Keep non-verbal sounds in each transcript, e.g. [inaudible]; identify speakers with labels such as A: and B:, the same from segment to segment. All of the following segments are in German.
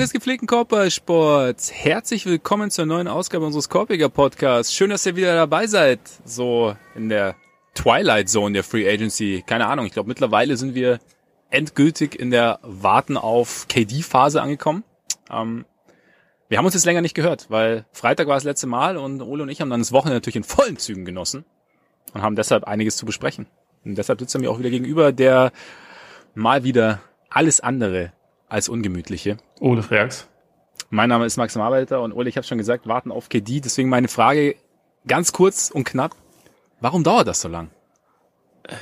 A: Freunde gepflegten Korbballsports, herzlich willkommen zur neuen Ausgabe unseres Korbiger Podcasts. Schön, dass ihr wieder dabei seid, so in der Twilight Zone der Free Agency. Keine Ahnung, ich glaube mittlerweile sind wir endgültig in der Warten auf KD-Phase angekommen. Ähm, wir haben uns jetzt länger nicht gehört, weil Freitag war das letzte Mal und Ole und ich haben dann das Wochenende natürlich in vollen Zügen genossen und haben deshalb einiges zu besprechen. Und deshalb sitzt er mir auch wieder gegenüber, der mal wieder alles andere als ungemütliche.
B: Ole Freaks.
A: Mein Name ist Max Arbeiter und Ole, ich habe schon gesagt, warten auf KD. Deswegen meine Frage ganz kurz und knapp. Warum dauert das so lang?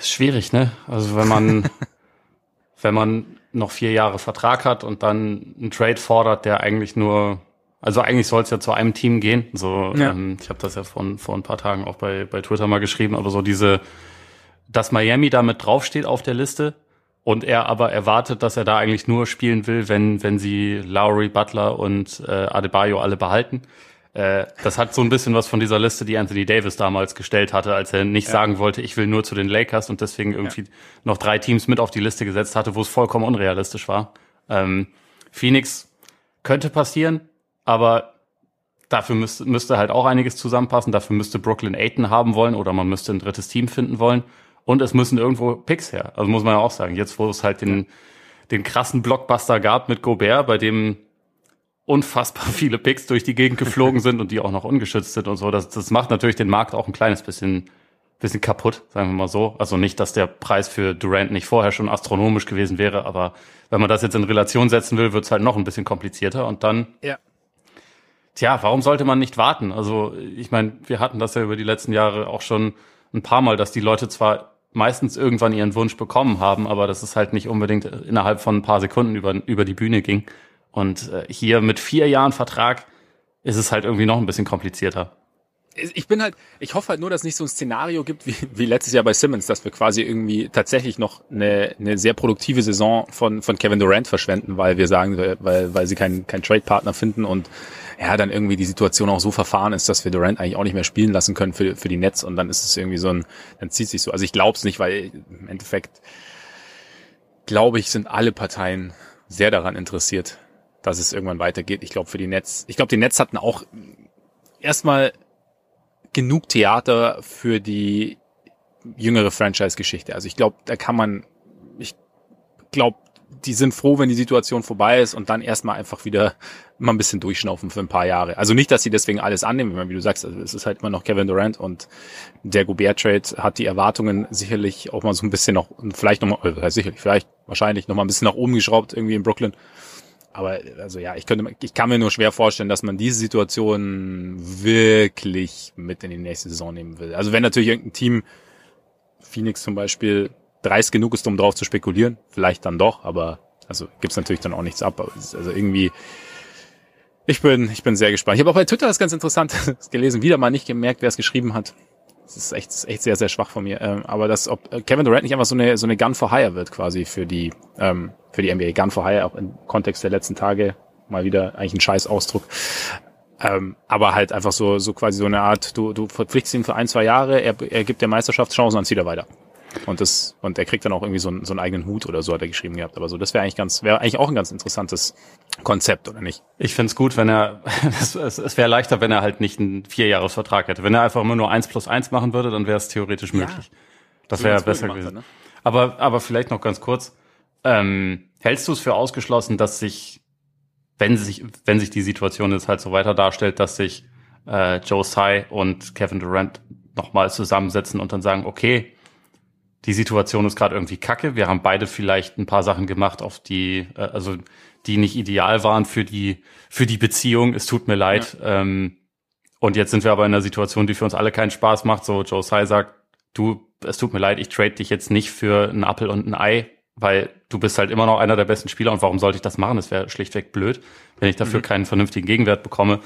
B: Schwierig, ne? Also wenn man, [laughs] wenn man noch vier Jahre Vertrag hat und dann einen Trade fordert, der eigentlich nur, also eigentlich soll es ja zu einem Team gehen. So, ja. ähm, ich habe das ja vor, vor ein paar Tagen auch bei, bei Twitter mal geschrieben, aber so diese, dass Miami da mit draufsteht auf der Liste, und er aber erwartet, dass er da eigentlich nur spielen will, wenn, wenn sie Lowry, Butler und äh, Adebayo alle behalten. Äh, das hat so ein bisschen was von dieser Liste, die Anthony Davis damals gestellt hatte, als er nicht ja. sagen wollte, ich will nur zu den Lakers und deswegen irgendwie ja. noch drei Teams mit auf die Liste gesetzt hatte, wo es vollkommen unrealistisch war. Ähm, Phoenix könnte passieren, aber dafür müsste, müsste halt auch einiges zusammenpassen. Dafür müsste Brooklyn Aiton haben wollen oder man müsste ein drittes Team finden wollen. Und es müssen irgendwo Picks her. Also muss man ja auch sagen. Jetzt, wo es halt den, den krassen Blockbuster gab mit Gobert, bei dem unfassbar [laughs] viele Picks durch die Gegend geflogen sind und die auch noch ungeschützt sind und so. Das, das macht natürlich den Markt auch ein kleines bisschen, bisschen kaputt, sagen wir mal so. Also nicht, dass der Preis für Durant nicht vorher schon astronomisch gewesen wäre, aber wenn man das jetzt in Relation setzen will, wird es halt noch ein bisschen komplizierter und dann. Ja. Tja, warum sollte man nicht warten? Also, ich meine, wir hatten das ja über die letzten Jahre auch schon ein paar Mal, dass die Leute zwar meistens irgendwann ihren Wunsch bekommen haben, aber dass es halt nicht unbedingt innerhalb von ein paar Sekunden über, über die Bühne ging. Und äh, hier mit vier Jahren Vertrag ist es halt irgendwie noch ein bisschen komplizierter.
A: Ich bin halt, ich hoffe halt nur, dass es nicht so ein Szenario gibt wie, wie letztes Jahr bei Simmons, dass wir quasi irgendwie tatsächlich noch eine, eine sehr produktive Saison von, von Kevin Durant verschwenden, weil wir sagen, weil, weil sie keinen keinen Trade-Partner finden und ja, dann irgendwie die Situation auch so verfahren ist, dass wir Durant eigentlich auch nicht mehr spielen lassen können für, für die Nets und dann ist es irgendwie so ein, dann zieht sich so. Also ich glaube es nicht, weil im Endeffekt glaube ich, sind alle Parteien sehr daran interessiert, dass es irgendwann weitergeht. Ich glaube für die Nets, ich glaube die Nets hatten auch erstmal genug Theater für die jüngere Franchise-Geschichte. Also ich glaube, da kann man, ich glaube, die sind froh, wenn die Situation vorbei ist und dann erstmal einfach wieder mal ein bisschen durchschnaufen für ein paar Jahre. Also nicht, dass sie deswegen alles annehmen, wie du sagst, also es ist halt immer noch Kevin Durant und der Gobert-Trade hat die Erwartungen sicherlich auch mal so ein bisschen noch, vielleicht noch mal, äh, sicherlich, vielleicht, wahrscheinlich noch mal ein bisschen nach oben geschraubt irgendwie in Brooklyn. Aber also ja, ich könnte, ich kann mir nur schwer vorstellen, dass man diese Situation wirklich mit in die nächste Saison nehmen will. Also wenn natürlich irgendein Team, Phoenix zum Beispiel, dreist genug ist, um drauf zu spekulieren, vielleicht dann doch, aber also gibt's natürlich dann auch nichts ab. Also irgendwie, ich bin, ich bin sehr gespannt. Ich habe auch bei Twitter das ganz interessant [laughs] gelesen, wieder mal nicht gemerkt, wer es geschrieben hat. Das ist echt, echt sehr, sehr schwach von mir. Ähm, aber dass ob Kevin Durant nicht einfach so eine, so eine Gun for Hire wird quasi für die, ähm, für die NBA. Gun for Hire, auch im Kontext der letzten Tage mal wieder eigentlich ein scheiß Ausdruck. Ähm, aber halt einfach so, so quasi so eine Art, du, du verpflichtest ihn für ein, zwei Jahre, er, er gibt der Meisterschaftschancen und dann zieht er weiter. Und das, und er kriegt dann auch irgendwie so einen, so einen eigenen Hut oder so, hat er geschrieben gehabt. Aber so, das wäre eigentlich ganz, wäre eigentlich auch ein ganz interessantes Konzept, oder nicht?
B: Ich find's gut, wenn er, [laughs] es, es wäre leichter, wenn er halt nicht einen Vierjahresvertrag hätte. Wenn er einfach immer nur eins plus eins machen würde, dann wäre es theoretisch möglich. Ja, das wäre besser gewesen. Hat, ne? Aber, aber vielleicht noch ganz kurz. Ähm, hältst du es für ausgeschlossen, dass sich, wenn sich, wenn sich die Situation jetzt halt so weiter darstellt, dass sich äh, Joe Tsai und Kevin Durant nochmal zusammensetzen und dann sagen, okay, die Situation ist gerade irgendwie kacke. Wir haben beide vielleicht ein paar Sachen gemacht, auf die, äh, also die nicht ideal waren für die, für die Beziehung. Es tut mir leid. Ja. Ähm, und jetzt sind wir aber in einer Situation, die für uns alle keinen Spaß macht. So Joe Tsai sagt, du, es tut mir leid, ich trade dich jetzt nicht für einen Apfel und ein Ei, weil du bist halt immer noch einer der besten Spieler und warum sollte ich das machen? Das wäre schlichtweg blöd, wenn ich dafür mhm. keinen vernünftigen Gegenwert bekomme.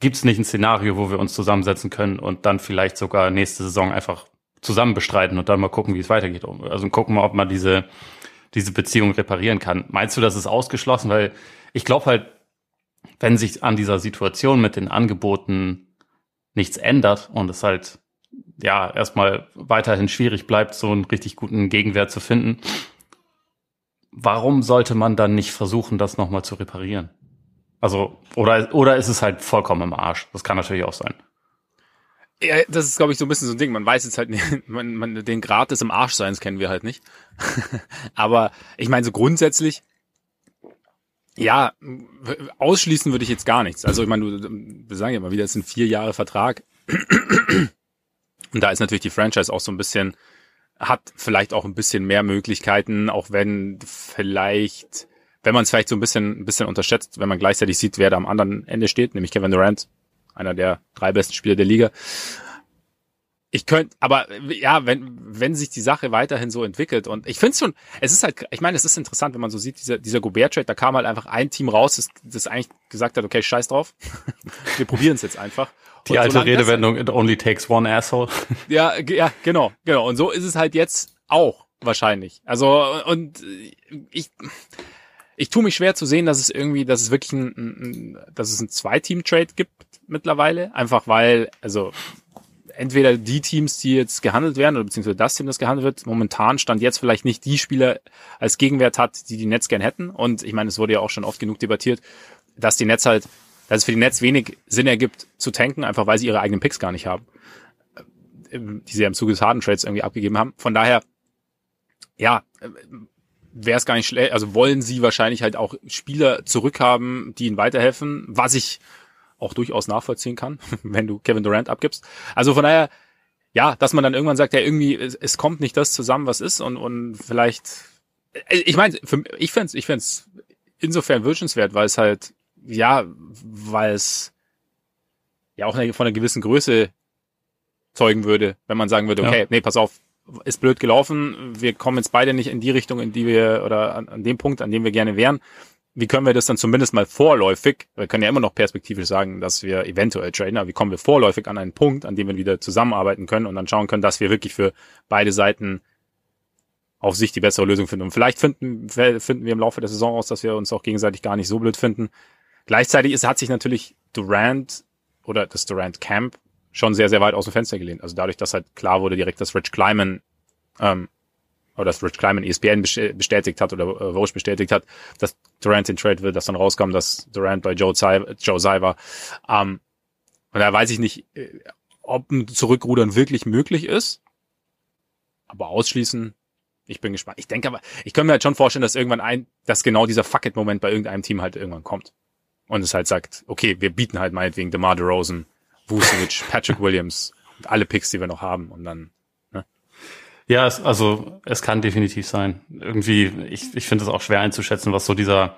B: Gibt es nicht ein Szenario, wo wir uns zusammensetzen können und dann vielleicht sogar nächste Saison einfach zusammen bestreiten und dann mal gucken, wie es weitergeht. Also gucken mal, ob man diese, diese Beziehung reparieren kann. Meinst du, das ist ausgeschlossen? Weil ich glaube halt, wenn sich an dieser Situation mit den Angeboten nichts ändert und es halt ja erstmal weiterhin schwierig bleibt, so einen richtig guten Gegenwert zu finden, warum sollte man dann nicht versuchen, das nochmal zu reparieren? Also, oder, oder ist es halt vollkommen im Arsch? Das kann natürlich auch sein.
A: Ja, das ist, glaube ich, so ein bisschen so ein Ding. Man weiß jetzt halt [laughs] man, man, den Grad des im Arschseins kennen wir halt nicht. [laughs] Aber ich meine, so grundsätzlich, ja, ausschließen würde ich jetzt gar nichts. Also ich meine, wir sagen ja mal wieder, es ein vier Jahre Vertrag. [clears throat] Und da ist natürlich die Franchise auch so ein bisschen, hat vielleicht auch ein bisschen mehr Möglichkeiten, auch wenn vielleicht, wenn man es vielleicht so ein bisschen, ein bisschen unterschätzt, wenn man gleichzeitig sieht, wer da am anderen Ende steht, nämlich Kevin Durant, einer der drei besten Spieler der Liga. Ich könnte, aber ja, wenn, wenn sich die Sache weiterhin so entwickelt und ich finde es schon, es ist halt, ich meine, es ist interessant, wenn man so sieht, dieser, dieser Gobert-Trade, da kam halt einfach ein Team raus, das, das eigentlich gesagt hat, okay, scheiß drauf, [laughs] wir probieren es jetzt einfach.
B: Die und alte Redewendung, it only takes one asshole. [laughs]
A: Ja, ja, genau, genau. Und so ist es halt jetzt auch wahrscheinlich. Also, und ich, ich tue mich schwer zu sehen, dass es irgendwie, dass es wirklich ein, ein dass es ein Zwei-Team-Trade gibt mittlerweile. Einfach weil, also entweder die Teams, die jetzt gehandelt werden, oder beziehungsweise das Team, das gehandelt wird, momentan stand jetzt vielleicht nicht die Spieler als Gegenwert hat, die die Netz gern hätten. Und ich meine, es wurde ja auch schon oft genug debattiert, dass die Netz halt, dass es für die Netz wenig Sinn ergibt zu tanken, einfach weil sie ihre eigenen Picks gar nicht haben, die sie ja im Zuge des Harden Trades irgendwie abgegeben haben. Von daher, ja, wäre es gar nicht schlecht, also wollen sie wahrscheinlich halt auch Spieler zurückhaben, die ihnen weiterhelfen, was ich auch durchaus nachvollziehen kann, [laughs] wenn du Kevin Durant abgibst. Also von daher, ja, dass man dann irgendwann sagt, ja, irgendwie, es, es kommt nicht das zusammen, was ist und, und vielleicht, äh, ich meine, ich fände ich fänd's insofern wünschenswert, weil es halt, ja, weil es ja auch von einer gewissen Größe zeugen würde, wenn man sagen würde, okay, ja. nee, pass auf, ist blöd gelaufen, wir kommen jetzt beide nicht in die Richtung, in die wir, oder an, an dem Punkt, an dem wir gerne wären wie können wir das dann zumindest mal vorläufig, wir können ja immer noch perspektivisch sagen, dass wir eventuell traden, aber wie kommen wir vorläufig an einen Punkt, an dem wir wieder zusammenarbeiten können und dann schauen können, dass wir wirklich für beide Seiten auf sich die bessere Lösung finden. Und vielleicht finden, finden wir im Laufe der Saison aus, dass wir uns auch gegenseitig gar nicht so blöd finden. Gleichzeitig ist, hat sich natürlich Durant oder das Durant Camp schon sehr, sehr weit aus dem Fenster gelehnt. Also dadurch, dass halt klar wurde direkt, dass Rich Kleiman ähm, oder dass Rich Kleiman ESPN bestätigt hat oder äh, Vosch bestätigt hat, dass Durant in Trade will, dass dann rauskam, dass Durant bei Joe Tsai, Joe Tsai war. Ähm, und da weiß ich nicht, äh, ob ein Zurückrudern wirklich möglich ist. Aber ausschließen, ich bin gespannt. Ich denke aber, ich kann mir halt schon vorstellen, dass irgendwann ein, dass genau dieser Fuck-it-Moment bei irgendeinem Team halt irgendwann kommt. Und es halt sagt, okay, wir bieten halt meinetwegen DeMar DeRozan, Vucevic, Patrick [laughs] Williams und alle Picks, die wir noch haben. Und dann
B: ja, es, also es kann definitiv sein. Irgendwie, ich, ich finde es auch schwer einzuschätzen, was so dieser,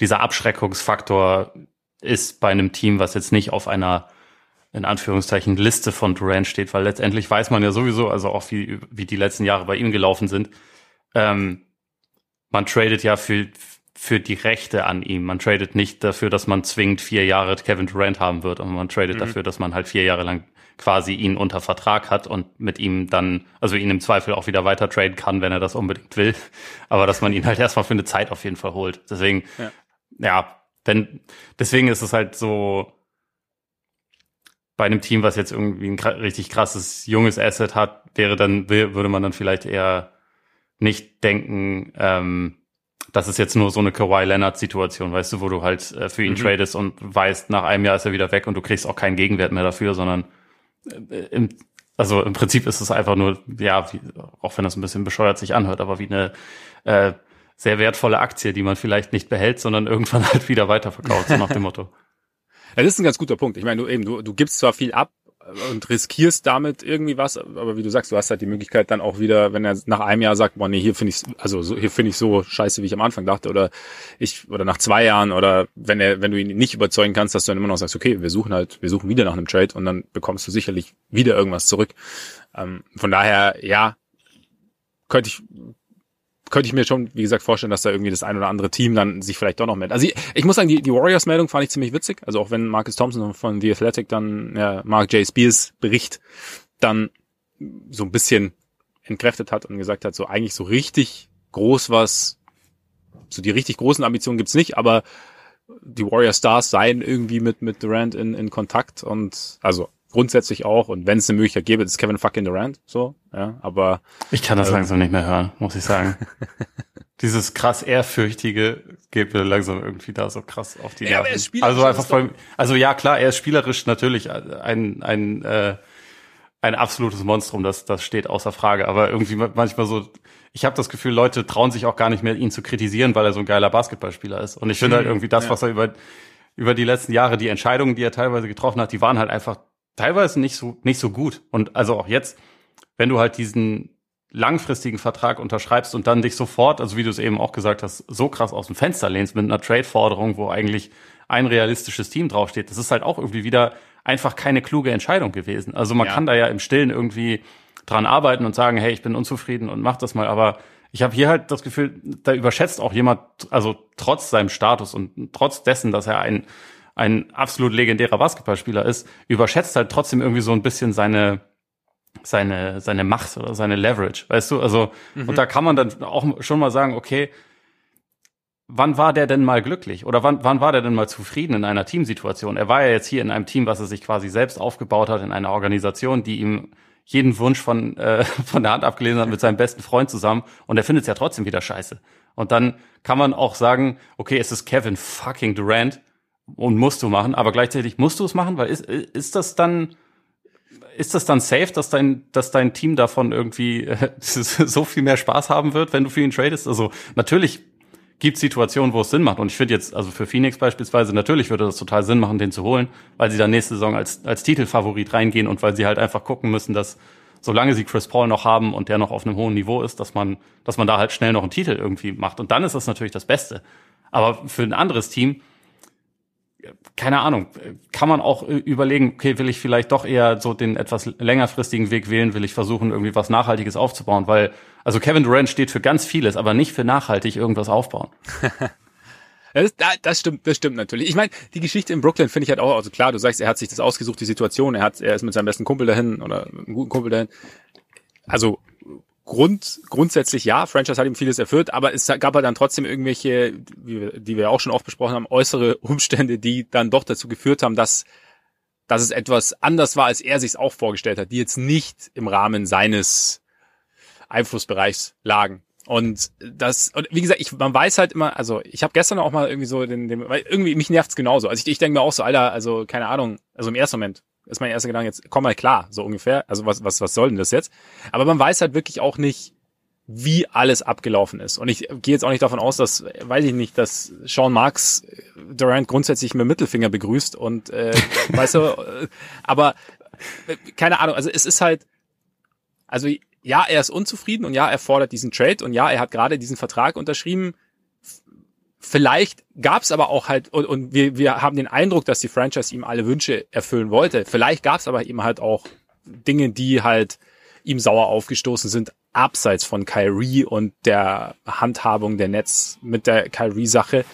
B: dieser Abschreckungsfaktor ist bei einem Team, was jetzt nicht auf einer in Anführungszeichen Liste von Durant steht, weil letztendlich weiß man ja sowieso, also auch wie, wie die letzten Jahre bei ihm gelaufen sind. Ähm, man tradet ja für, für die Rechte an ihm. Man tradet nicht dafür, dass man zwingend vier Jahre Kevin Durant haben wird, aber man tradet mhm. dafür, dass man halt vier Jahre lang quasi ihn unter Vertrag hat und mit ihm dann, also ihn im Zweifel auch wieder weiter traden kann, wenn er das unbedingt will. [laughs] Aber dass man ihn halt erstmal für eine Zeit auf jeden Fall holt. Deswegen, ja, ja wenn, deswegen ist es halt so, bei einem Team, was jetzt irgendwie ein richtig krasses junges Asset hat, wäre dann, würde man dann vielleicht eher nicht denken, ähm, das ist jetzt nur so eine Kawhi Leonard Situation, weißt du, wo du halt äh, für ihn mhm. tradest und weißt, nach einem Jahr ist er wieder weg und du kriegst auch keinen Gegenwert mehr dafür, sondern im, also im Prinzip ist es einfach nur, ja, wie, auch wenn das ein bisschen bescheuert sich anhört, aber wie eine äh, sehr wertvolle Aktie, die man vielleicht nicht behält, sondern irgendwann [laughs] halt wieder weiterverkauft, so nach dem Motto. [laughs]
A: Das ist ein ganz guter Punkt. Ich meine, du eben, du, du gibst zwar viel ab, und riskierst damit irgendwie was, aber wie du sagst, du hast halt die Möglichkeit dann auch wieder, wenn er nach einem Jahr sagt, boah, nee, hier finde ich also so, hier finde ich so scheiße, wie ich am Anfang dachte, oder ich oder nach zwei Jahren oder wenn er, wenn du ihn nicht überzeugen kannst, dass du dann immer noch sagst, okay, wir suchen halt, wir suchen wieder nach einem Trade und dann bekommst du sicherlich wieder irgendwas zurück. Ähm, von daher, ja, könnte ich könnte ich mir schon, wie gesagt, vorstellen, dass da irgendwie das ein oder andere Team dann sich vielleicht doch noch meldet. Also ich, ich muss sagen, die, die Warriors-Meldung fand ich ziemlich witzig. Also auch wenn Marcus Thompson von The Athletic dann ja, Mark J. Spears Bericht dann so ein bisschen entkräftet hat und gesagt hat, so eigentlich so richtig groß was, so die richtig großen Ambitionen gibt's nicht, aber die Warrior Stars seien irgendwie mit, mit Durant in, in Kontakt und also grundsätzlich auch. Und wenn es eine Möglichkeit gäbe, ist Kevin fucking Durant, so, ja, aber.
B: Ich kann das äh, langsam nicht mehr hören, muss ich sagen. [laughs] dieses krass ehrfürchtige geht mir langsam irgendwie da so krass auf die
A: Ja, aber
B: Nerven.
A: er ist spielerisch,
B: also einfach voll, also ja klar, er ist spielerisch natürlich ein ein äh, ein absolutes Monstrum, das das steht außer Frage, aber irgendwie manchmal so ich habe das Gefühl, Leute trauen sich auch gar nicht mehr ihn zu kritisieren, weil er so ein geiler Basketballspieler ist und ich finde halt irgendwie das,
A: ja.
B: was er über über die letzten Jahre die Entscheidungen, die er teilweise getroffen hat, die waren halt einfach teilweise nicht so nicht so gut und also auch jetzt, wenn du halt diesen langfristigen Vertrag unterschreibst und dann dich sofort, also wie du es eben auch gesagt hast, so krass aus dem Fenster lehnst mit einer Trade-Forderung, wo eigentlich ein realistisches Team draufsteht, das ist halt auch irgendwie wieder einfach keine kluge Entscheidung gewesen. Also man
A: Ja.
B: kann da ja im Stillen irgendwie dran arbeiten und sagen, hey, ich bin unzufrieden und mach das mal, aber ich habe hier halt das Gefühl, da überschätzt auch jemand, also trotz seinem Status und trotz dessen, dass er ein, ein absolut legendärer Basketballspieler ist, überschätzt halt trotzdem irgendwie so ein bisschen seine, seine, seine Macht oder seine Leverage, weißt du? Also, und da kann man dann auch schon mal sagen, okay, wann war der denn mal glücklich? Oder wann, wann war der denn mal zufrieden in einer Teamsituation? Er war ja jetzt hier in einem Team, was er sich quasi selbst aufgebaut hat, in einer Organisation, die ihm jeden Wunsch von, äh, [laughs] von der Hand abgelesen hat mit seinem besten Freund zusammen und er findet es ja trotzdem wieder scheiße. Und dann kann man auch sagen, okay, es ist Kevin fucking Durant und musst du machen, aber gleichzeitig musst du es machen, weil ist, ist das dann, ist das dann safe, dass dein, dass dein Team davon irgendwie [laughs] so viel mehr Spaß haben wird, wenn du für ihn tradest? Also natürlich gibt Situationen, wo es Sinn macht. Und ich finde jetzt, also für Phoenix beispielsweise, natürlich würde das total Sinn machen, den zu holen, weil sie dann nächste Saison als, als Titelfavorit reingehen und weil sie halt einfach gucken müssen, dass solange sie Chris Paul noch haben und der noch auf einem hohen Niveau ist, dass man, dass man da halt schnell noch einen Titel irgendwie macht. Und dann ist das natürlich das Beste. Aber für ein anderes Team, keine Ahnung, kann man auch überlegen, okay, will ich vielleicht doch eher so den etwas längerfristigen Weg wählen, will ich versuchen, irgendwie was Nachhaltiges aufzubauen, weil, also Kevin Durant steht für ganz vieles, aber nicht für nachhaltig irgendwas aufbauen. [laughs]
A: Das, da- das stimmt, das stimmt natürlich. Ich meine, die Geschichte in Brooklyn finde ich halt auch, also klar, du sagst, er hat sich das ausgesucht, die Situation, er hat, er ist mit seinem besten Kumpel dahin oder einem guten Kumpel dahin. Also Grund, grundsätzlich ja, Franchise hat ihm vieles erfüllt, aber es gab halt dann trotzdem irgendwelche, wie die wir auch schon oft besprochen haben, äußere Umstände, die dann doch dazu geführt haben, dass, dass es etwas anders war, als er sich auch vorgestellt hat, die jetzt nicht im Rahmen seines Einflussbereichs lagen. Und das, und wie gesagt, ich, man weiß halt immer, also ich habe gestern auch mal irgendwie so den, den weil irgendwie mich nervt's genauso. Also ich, ich denke mir auch so, Alter, also keine Ahnung, also im ersten Moment ist mein erster Gedanke jetzt, komm mal klar, so ungefähr. Also was, was, was soll denn das jetzt? Aber man weiß halt wirklich auch nicht, wie alles abgelaufen ist. Und ich gehe jetzt auch nicht davon aus, dass, weiß ich nicht, dass Sean Marks Durant grundsätzlich mit Mittelfinger begrüßt und äh, [laughs] weißt du, äh, aber äh, keine Ahnung, also es ist halt, also ja, er ist unzufrieden und ja, er fordert diesen Trade und ja, er hat gerade diesen Vertrag unterschrieben. Vielleicht gab es aber auch halt, und, und wir, wir haben den Eindruck, dass die Franchise ihm alle Wünsche erfüllen wollte. Vielleicht gab es aber eben halt auch Dinge, die halt ihm sauer aufgestoßen sind, abseits von Kyrie und der Handhabung der Netz mit der Kyrie-Sache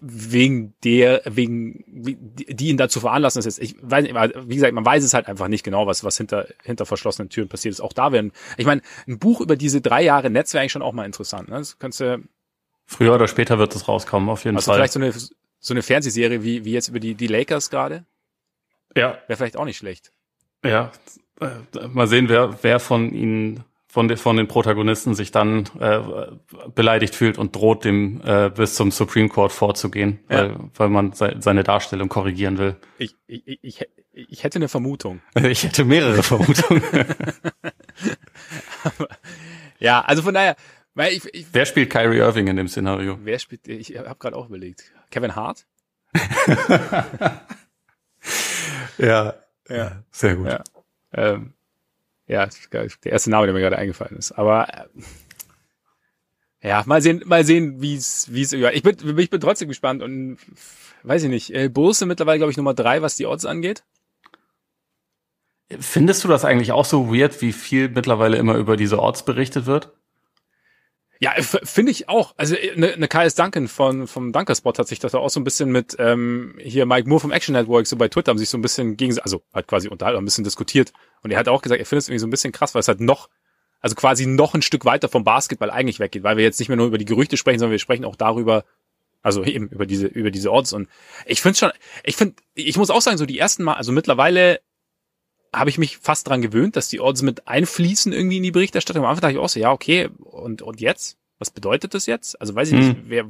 A: wegen der, wegen, die ihn dazu veranlassen, ist jetzt, ich weiß nicht, wie gesagt, man weiß es halt einfach nicht genau, was, was hinter, hinter verschlossenen Türen passiert ist. Auch da werden, ich meine, ein Buch über diese drei Jahre Netz wäre eigentlich schon auch mal interessant, ne? Das könntest du,
B: Früher oder später wird es rauskommen, auf jeden
A: also
B: Fall.
A: vielleicht so eine, so eine Fernsehserie wie, wie jetzt über die, die Lakers gerade,
B: ja,
A: wäre vielleicht auch nicht schlecht.
B: ja. Äh, Mal sehen, wer, wer von ihnen, von, de, von den Protagonisten sich dann äh, beleidigt fühlt und droht, dem äh, bis zum Supreme Court vorzugehen,
A: Ja.
B: weil, weil man se seine Darstellung korrigieren will.
A: Ich, ich, ich, ich hätte eine Vermutung. [laughs]
B: Ich hätte mehrere Vermutungen. [laughs]
A: Ja, also von daher, weil ich, ich
B: wer spielt Kyrie Irving in dem Szenario?
A: wer spielt, ich habe gerade auch überlegt. Kevin Hart? [laughs]
B: Ja,
A: Ja.
B: sehr gut.
A: Ja. Ähm, ja, der erste Name, der mir gerade eingefallen ist. Aber äh, ja, mal sehen, mal sehen, wie es, wie es. Ich bin, ich bin trotzdem gespannt und weiß ich nicht. Äh, sind mittlerweile, glaube ich, Nummer drei, was die Odds angeht.
B: Findest du das eigentlich auch so weird, wie viel mittlerweile immer über diese Orts berichtet wird?
A: Ja, finde ich auch. Also eine ne Kais Duncan von vom Dunkerspot hat sich das auch so ein bisschen mit ähm, hier Mike Moore vom Action Network so bei Twitter haben sich so ein bisschen gegen also hat quasi unterhalten, ein bisschen diskutiert und er hat auch gesagt, er findet es irgendwie so ein bisschen krass, weil es halt noch also quasi noch ein Stück weiter vom Basketball eigentlich weggeht, weil wir jetzt nicht mehr nur über die Gerüchte sprechen, sondern wir sprechen auch darüber, also eben über diese über diese Odds und ich finde schon, ich finde, ich muss auch sagen, so die ersten Mal, also mittlerweile habe ich mich fast dran gewöhnt, dass die Odds mit einfließen irgendwie in die Berichterstattung. Am Anfang dachte ich auch so, ja, okay, und, und jetzt? Was bedeutet das jetzt? Also weiß ich nicht, wer,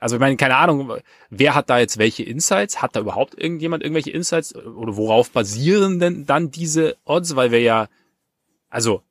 A: also ich meine, keine Ahnung, wer hat da jetzt welche Insights? Hat da überhaupt irgendjemand irgendwelche Insights? Oder worauf basieren denn dann diese Odds? Weil wir ja, also,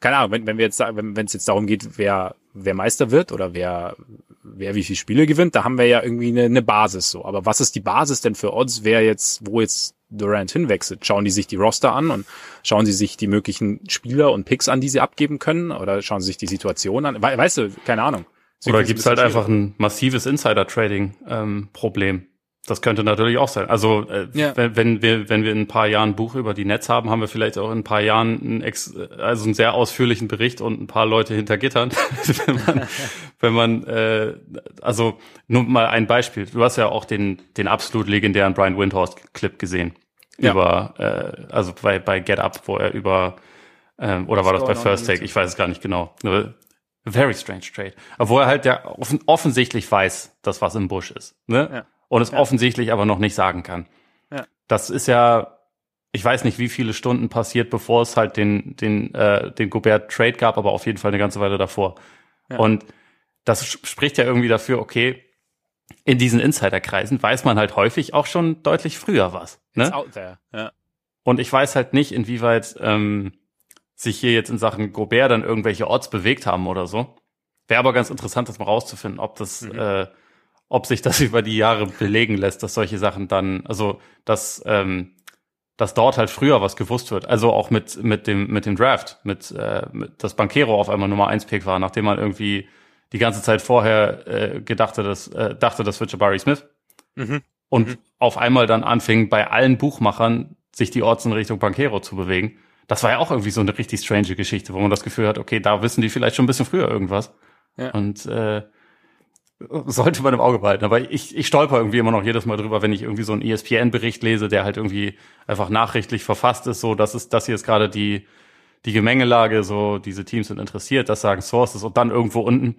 A: keine Ahnung, wenn, wenn wir jetzt wenn wenn es jetzt darum geht, wer, wer Meister wird oder wer, wer wie viele Spiele gewinnt, da haben wir ja irgendwie eine, eine Basis so. Aber was ist die Basis denn für Odds, wer jetzt, wo jetzt Durant hinwechselt? Schauen die sich die Roster an und schauen sie sich die möglichen Spieler und Picks an, die sie abgeben können? Oder schauen sie sich die Situation an? We weißt du, keine Ahnung.
B: Oder gibt es halt einfach ein massives Insider-Trading-Problem? Das könnte natürlich auch sein. Also äh, ja. wenn, wenn wir wenn wir in ein paar Jahren ein Buch über die Netz haben, haben wir vielleicht auch in ein paar Jahren einen, ex, also einen sehr ausführlichen Bericht und ein paar Leute hinter Gittern. [laughs] wenn man, wenn man äh, also nur mal ein Beispiel. Du hast ja auch den den absolut legendären Brian Windhorst Clip gesehen ja. über äh, also bei bei Get Up, wo er über ähm, oder war das bei First Take? Ich weiß es gar nicht genau. Very strange trade. Wo er halt ja offen, offensichtlich weiß, dass was im Busch ist. Ne? Ja. Und es ja. offensichtlich aber noch nicht sagen kann. Ja. Das ist ja, ich weiß nicht, wie viele Stunden passiert, bevor es halt den, den, äh, den Gobert Trade gab, aber auf jeden Fall eine ganze Weile davor. Ja. Und das spricht ja irgendwie dafür, okay, in diesen Insiderkreisen weiß man halt häufig auch schon deutlich früher was. Ne? It's out there. Ja. Und ich weiß halt nicht, inwieweit ähm, sich hier jetzt in Sachen Gobert dann irgendwelche Odds bewegt haben oder so. Wäre aber ganz interessant, das mal rauszufinden, ob das, mhm. äh, ob sich das [laughs] über die Jahre belegen lässt, dass solche Sachen dann, also dass, ähm, dass dort halt früher was gewusst wird. Also auch mit, mit dem, mit dem Draft, mit, äh, mit dass Bankero auf einmal Nummer 1 Pick war, nachdem man irgendwie die ganze Zeit vorher äh, gedachte, dass, äh, dachte, das wird Jabari Smith. Mhm. Und mhm. auf einmal dann anfing, bei allen Buchmachern sich die Orts in Richtung Bankero zu bewegen das war ja auch irgendwie so eine richtig strange Geschichte, wo man das Gefühl hat, okay, da wissen die vielleicht schon ein bisschen früher irgendwas. Ja. Und äh, sollte man im Auge behalten. Aber ich, ich stolper irgendwie immer noch jedes Mal drüber, wenn ich irgendwie so einen ESPN-Bericht lese, der halt irgendwie einfach nachrichtlich verfasst ist, so, das ist, das hier ist gerade die, die Gemengelage, so, diese Teams sind interessiert, das sagen Sources und dann irgendwo unten.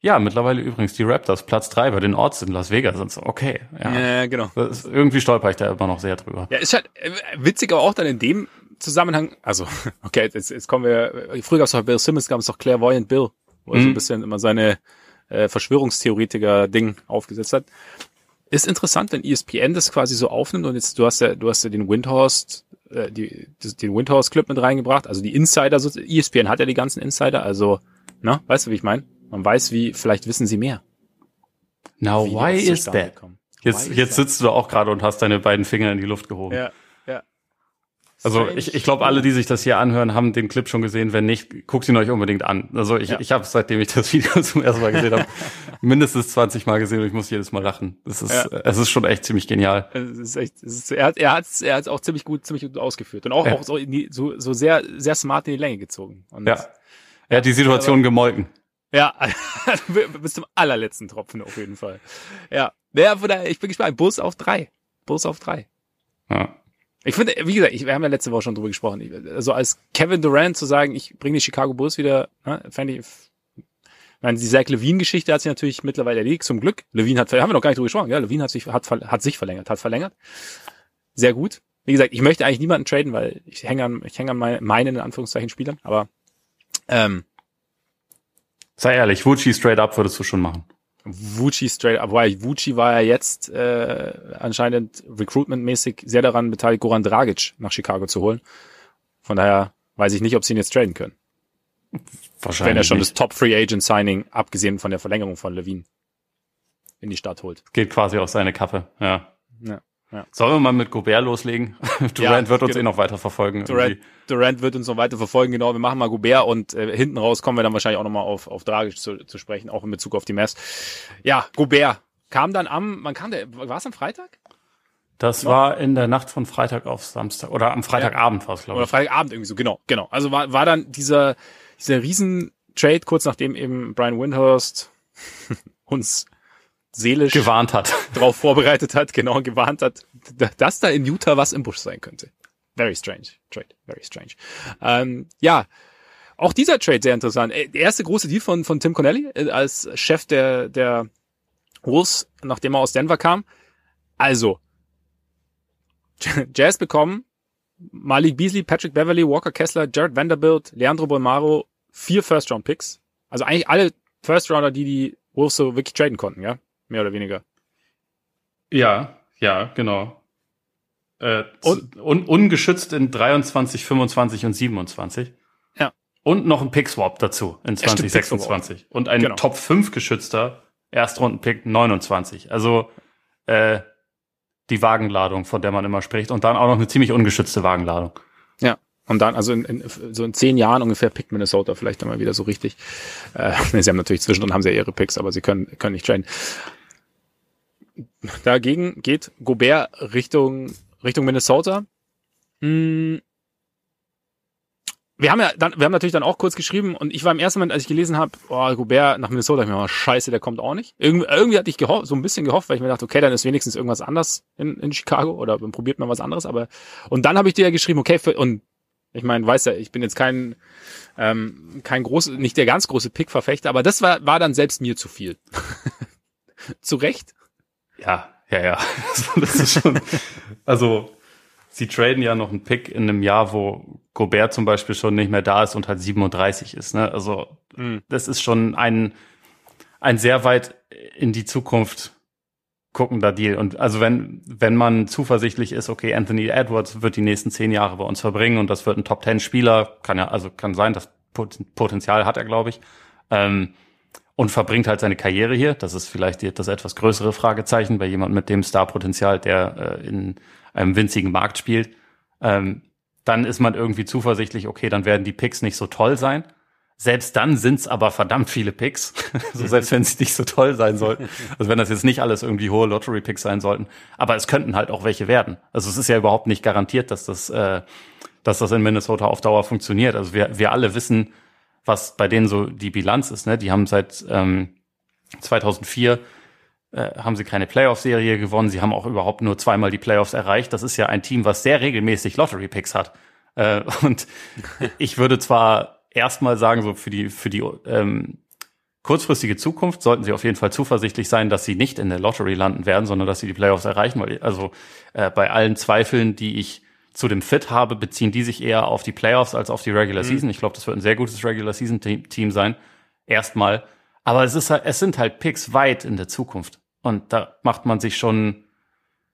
B: Ja, mittlerweile übrigens die Raptors, Platz drei bei den Orts in Las Vegas sind so, okay. Ja, ja genau. Ist, irgendwie stolper ich da immer noch sehr drüber.
A: Ja, ist halt äh, witzig, aber auch dann in dem Zusammenhang, also, [laughs] okay, jetzt, jetzt kommen wir, früher gab es doch Bill Simmons, gab es doch Clairvoyant Bill, wo er so ein mhm. bisschen immer seine äh, Verschwörungstheoretiker-Ding aufgesetzt hat. Ist interessant, wenn ESPN das quasi so aufnimmt und jetzt, du hast ja, du hast ja den Windhorst, äh, die, den Windhorst-Clip mit reingebracht, also die Insider, so, ESPN hat ja die ganzen Insider, also, na, weißt du, wie ich meine? Man weiß, wie, vielleicht wissen sie mehr.
B: Now, why is that? Jetzt, jetzt sitzt du auch gerade und hast deine beiden Finger in die Luft gehoben. Ja. Also ich, ich glaube, alle, die sich das hier anhören, haben den Clip schon gesehen. Wenn nicht, guckt ihn euch unbedingt an. Also ich, ja. ich habe seitdem ich das Video [laughs] zum ersten Mal gesehen habe, [laughs] mindestens 20 Mal gesehen und ich muss jedes Mal lachen. Das ist, ja. es ist schon echt ziemlich genial.
A: Es ist echt, es ist, er hat er hat's, er hat's auch ziemlich gut, ziemlich gut ausgeführt und auch, ja. auch so, die, so, so sehr, sehr smart in die Länge gezogen. Und
B: ja. Er hat die Situation aber, gemolken.
A: Ja, [laughs] bis zum allerletzten Tropfen auf jeden Fall. Ja, ja von daher, ich bin gespannt. Bus auf drei. Bus auf drei. Ja. Ich finde, wie gesagt, ich, wir haben ja letzte Woche schon drüber gesprochen. Also als Kevin Durant zu sagen, ich bringe die Chicago Bulls wieder, ne, fände ich, ich meine, die Zach Levine-Geschichte hat sich natürlich mittlerweile erledigt, zum Glück. Levine hat, haben wir noch gar nicht drüber gesprochen, ja, Levine hat sich, hat, hat sich verlängert, hat verlängert. Sehr gut. Wie gesagt, ich möchte eigentlich niemanden traden, weil ich hänge an, ich hänge an meine, meinen, in Anführungszeichen, Spielern, aber, ähm,
B: Sei ehrlich, Wuchi straight up würdest du schon machen.
A: Wuchi straight up, weil Wuchi war ja jetzt äh, anscheinend recruitmentmäßig sehr daran beteiligt, Goran Dragic nach Chicago zu holen. Von daher weiß ich nicht, ob sie ihn jetzt traden können. Wahrscheinlich. Wenn er schon nicht. das Top Free Agent Signing, abgesehen von der Verlängerung von Levine, in die Stadt holt.
B: Geht quasi auf seine Kappe, ja. ja. Ja. Sollen wir mal mit Gobert loslegen? [laughs] Durant ja, wird uns genau. eh noch weiter verfolgen.
A: Durant, Durant, wird uns noch weiter verfolgen, genau. Wir machen mal Gobert und äh, hinten raus kommen wir dann wahrscheinlich auch nochmal auf, auf Dragic zu, zu sprechen, auch in Bezug auf die Mess. Ja, Gobert kam dann am, man kam der, war es am Freitag?
B: Das war in der Nacht von Freitag auf Samstag oder am Freitagabend ja. war es, glaube ich.
A: Oder Freitagabend irgendwie so, genau, genau. Also war, war dann dieser, dieser Riesen-Trade, kurz nachdem eben Brian Windhurst [laughs] uns seelisch
B: gewarnt hat, [laughs]
A: darauf vorbereitet hat, genau gewarnt hat, dass da in Utah was im Busch sein könnte. Very strange Trade, very strange. Ähm, ja, auch dieser Trade sehr interessant. Äh, der erste große Deal von von Tim Connelly äh, als Chef der der Wolves, nachdem er aus Denver kam. Also [laughs] Jazz bekommen Malik Beasley, Patrick Beverly, Walker Kessler, Jared Vanderbilt, Leandro Bolmaro, vier First Round Picks. Also eigentlich alle First Rounder, die die Wolves so wirklich traden konnten, ja? Mehr oder weniger.
B: Ja, ja, genau. Äh, und, un, ungeschützt in 23, 25 und 27.
A: Ja.
B: Und noch ein Pick-Swap dazu in 2026. Ja, und ein genau. Top 5 geschützter Erstrunden-Pick 29. Also äh, die Wagenladung, von der man immer spricht. Und dann auch noch eine ziemlich ungeschützte Wagenladung.
A: Ja. Und dann, also in, in, so in zehn Jahren ungefähr pickt Minnesota vielleicht dann mal wieder so richtig. Äh, [laughs] sie haben natürlich zwischendrin haben sie ja ihre Picks, aber sie können, können nicht traden. Dagegen geht Gobert Richtung, Richtung Minnesota. Hm. Wir haben ja dann, wir haben natürlich dann auch kurz geschrieben und ich war im ersten Moment, als ich gelesen habe, oh, Gobert nach Minnesota, ich mir mal, scheiße, der kommt auch nicht. Irgendwie, irgendwie hatte ich gehofft, so ein bisschen gehofft, weil ich mir dachte, okay, dann ist wenigstens irgendwas anders in, in Chicago oder man probiert mal was anderes, aber und dann habe ich dir ja geschrieben, okay, für, und ich meine, weiß ja, ich bin jetzt kein ähm, kein groß, nicht der ganz große Pick-Verfechter, aber das war war dann selbst mir zu viel. [laughs] zu Recht?
B: Ja, ja, ja. [laughs] das ist schon, also, sie traden ja noch einen Pick in einem Jahr, wo Gobert zum Beispiel schon nicht mehr da ist und halt 37 ist, ne? Also, mhm. das ist schon ein, ein sehr weit in die Zukunft guckender Deal. Und also wenn, wenn man zuversichtlich ist, okay, Anthony Edwards wird die nächsten zehn Jahre bei uns verbringen und das wird ein Top Ten Spieler, kann ja, also kann sein, das Potenzial hat er, glaube ich. Ähm, und verbringt halt seine Karriere hier. Das ist vielleicht das etwas größere Fragezeichen bei jemandem mit dem Starpotenzial, der äh, in einem winzigen Markt spielt. Ähm, dann ist man irgendwie zuversichtlich, okay, dann werden die Picks nicht so toll sein. Selbst dann sind's aber verdammt viele Picks, [laughs] so selbst wenn sie nicht so toll sein sollten. Also wenn das jetzt nicht alles irgendwie hohe Lottery-Picks sein sollten, aber es könnten halt auch welche werden. Also es ist ja überhaupt nicht garantiert, dass das, äh, dass das in Minnesota auf Dauer funktioniert. Also wir, wir alle wissen, was bei denen so die Bilanz ist. Ne? Die haben seit ähm, 2004 äh, haben sie keine Playoff-Serie gewonnen. Sie haben auch überhaupt nur zweimal die Playoffs erreicht. Das ist ja ein Team, was sehr regelmäßig Lottery-Picks hat. Äh, [laughs] und ich würde zwar erstmal sagen, so für die für die ähm, kurzfristige Zukunft sollten sie auf jeden Fall zuversichtlich sein, dass sie nicht in der Lottery landen werden, sondern dass sie die Playoffs erreichen. Weil also äh, bei allen Zweifeln, die ich zu dem Fit habe, beziehen die sich eher auf die Playoffs als auf die Regular mhm. Season. Ich glaube, das wird ein sehr gutes Regular Season Team sein. Erstmal. Aber es ist halt, es sind halt Picks weit in der Zukunft. Und da macht man sich schon,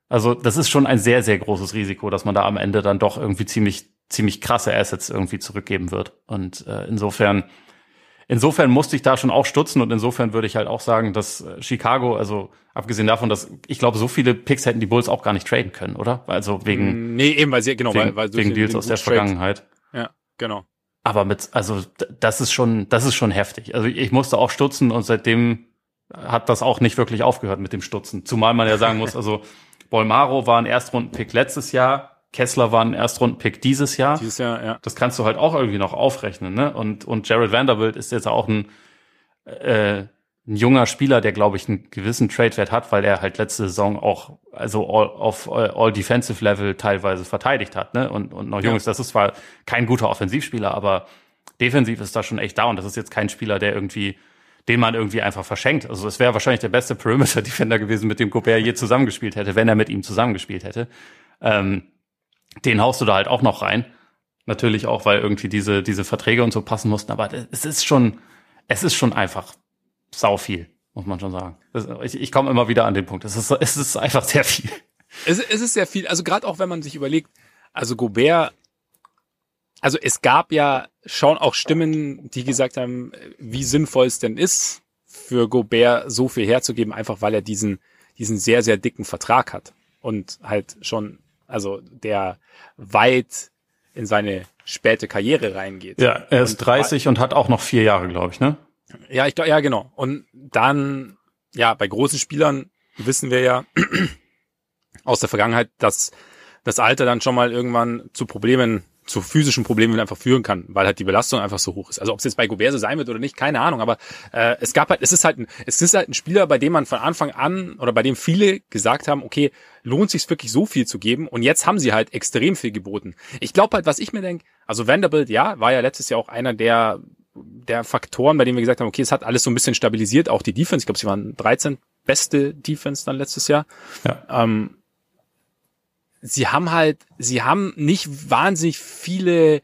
B: also das ist schon ein sehr, sehr großes Risiko, dass man da am Ende dann doch irgendwie ziemlich, ziemlich krasse Assets irgendwie zurückgeben wird. Und äh, insofern insofern musste ich da schon auch stutzen und insofern würde ich halt auch sagen, dass äh, Chicago, also abgesehen davon, dass ich glaube, so viele Picks hätten die Bulls auch gar nicht traden können, oder? Also wegen
A: mm, Nee, eben weil sie genau,
B: wegen,
A: weil, weil
B: wegen Deals aus der Vergangenheit.
A: Ja, genau.
B: Aber mit also das ist schon das ist schon heftig. Also ich musste auch stutzen und seitdem hat das auch nicht wirklich aufgehört mit dem Stutzen. Zumal man ja sagen muss, also [laughs] Bolmaro war ein Erstrundenpick letztes Jahr, Kessler war ein Erstrundenpick dieses Jahr.
A: Dieses Jahr, ja.
B: Das kannst du halt auch irgendwie noch aufrechnen, ne? Und, und Jared Vanderbilt ist jetzt auch ein, äh, ein junger Spieler, der, glaube ich, einen gewissen Trade-Wert hat, weil er halt letzte Saison auch also all, auf all defensive Level teilweise verteidigt hat, ne? Und, und noch jung ist. Das ist zwar kein guter Offensivspieler, aber defensiv ist da schon echt da. Und das ist jetzt kein Spieler, der irgendwie den man irgendwie einfach verschenkt. Also es wäre wahrscheinlich der beste Perimeter-Defender gewesen, mit dem Gobert je zusammengespielt hätte, wenn er mit ihm zusammengespielt hätte. Ähm, den haust du da halt auch noch rein. Natürlich auch, weil irgendwie diese, diese Verträge und so passen mussten, aber es ist schon, es ist schon einfach sau viel, muss man schon sagen. Ich, ich komme immer wieder an den Punkt. Es ist, es ist einfach sehr viel.
A: Es, es ist sehr viel. Also gerade auch, wenn man sich überlegt, also Gobert, also es gab ja schon auch Stimmen, die gesagt haben, wie sinnvoll es denn ist, für Gobert so viel herzugeben, einfach weil er diesen, diesen sehr, sehr dicken Vertrag hat und halt schon also der weit in seine späte Karriere reingeht.
B: Ja, er ist und 30 und hat auch noch vier Jahre, glaube ich, ne?
A: Ja, ich glaube, ja, genau. Und dann, ja, bei großen Spielern wissen wir ja aus der Vergangenheit, dass das Alter dann schon mal irgendwann zu Problemen zu physischen Problemen einfach führen kann, weil halt die Belastung einfach so hoch ist. Also ob es jetzt bei Gobert so sein wird oder nicht, keine Ahnung, aber äh, es gab halt, es ist halt ein, es ist halt ein Spieler, bei dem man von Anfang an oder bei dem viele gesagt haben, okay, lohnt sich wirklich so viel zu geben und jetzt haben sie halt extrem viel geboten. Ich glaube halt, was ich mir denke, also Vanderbilt, ja, war ja letztes Jahr auch einer der der Faktoren, bei denen wir gesagt haben, okay, es hat alles so ein bisschen stabilisiert, auch die Defense, ich glaube, sie waren 13 beste Defense dann letztes Jahr. Ja. Ähm, sie haben halt, sie haben nicht wahnsinnig viele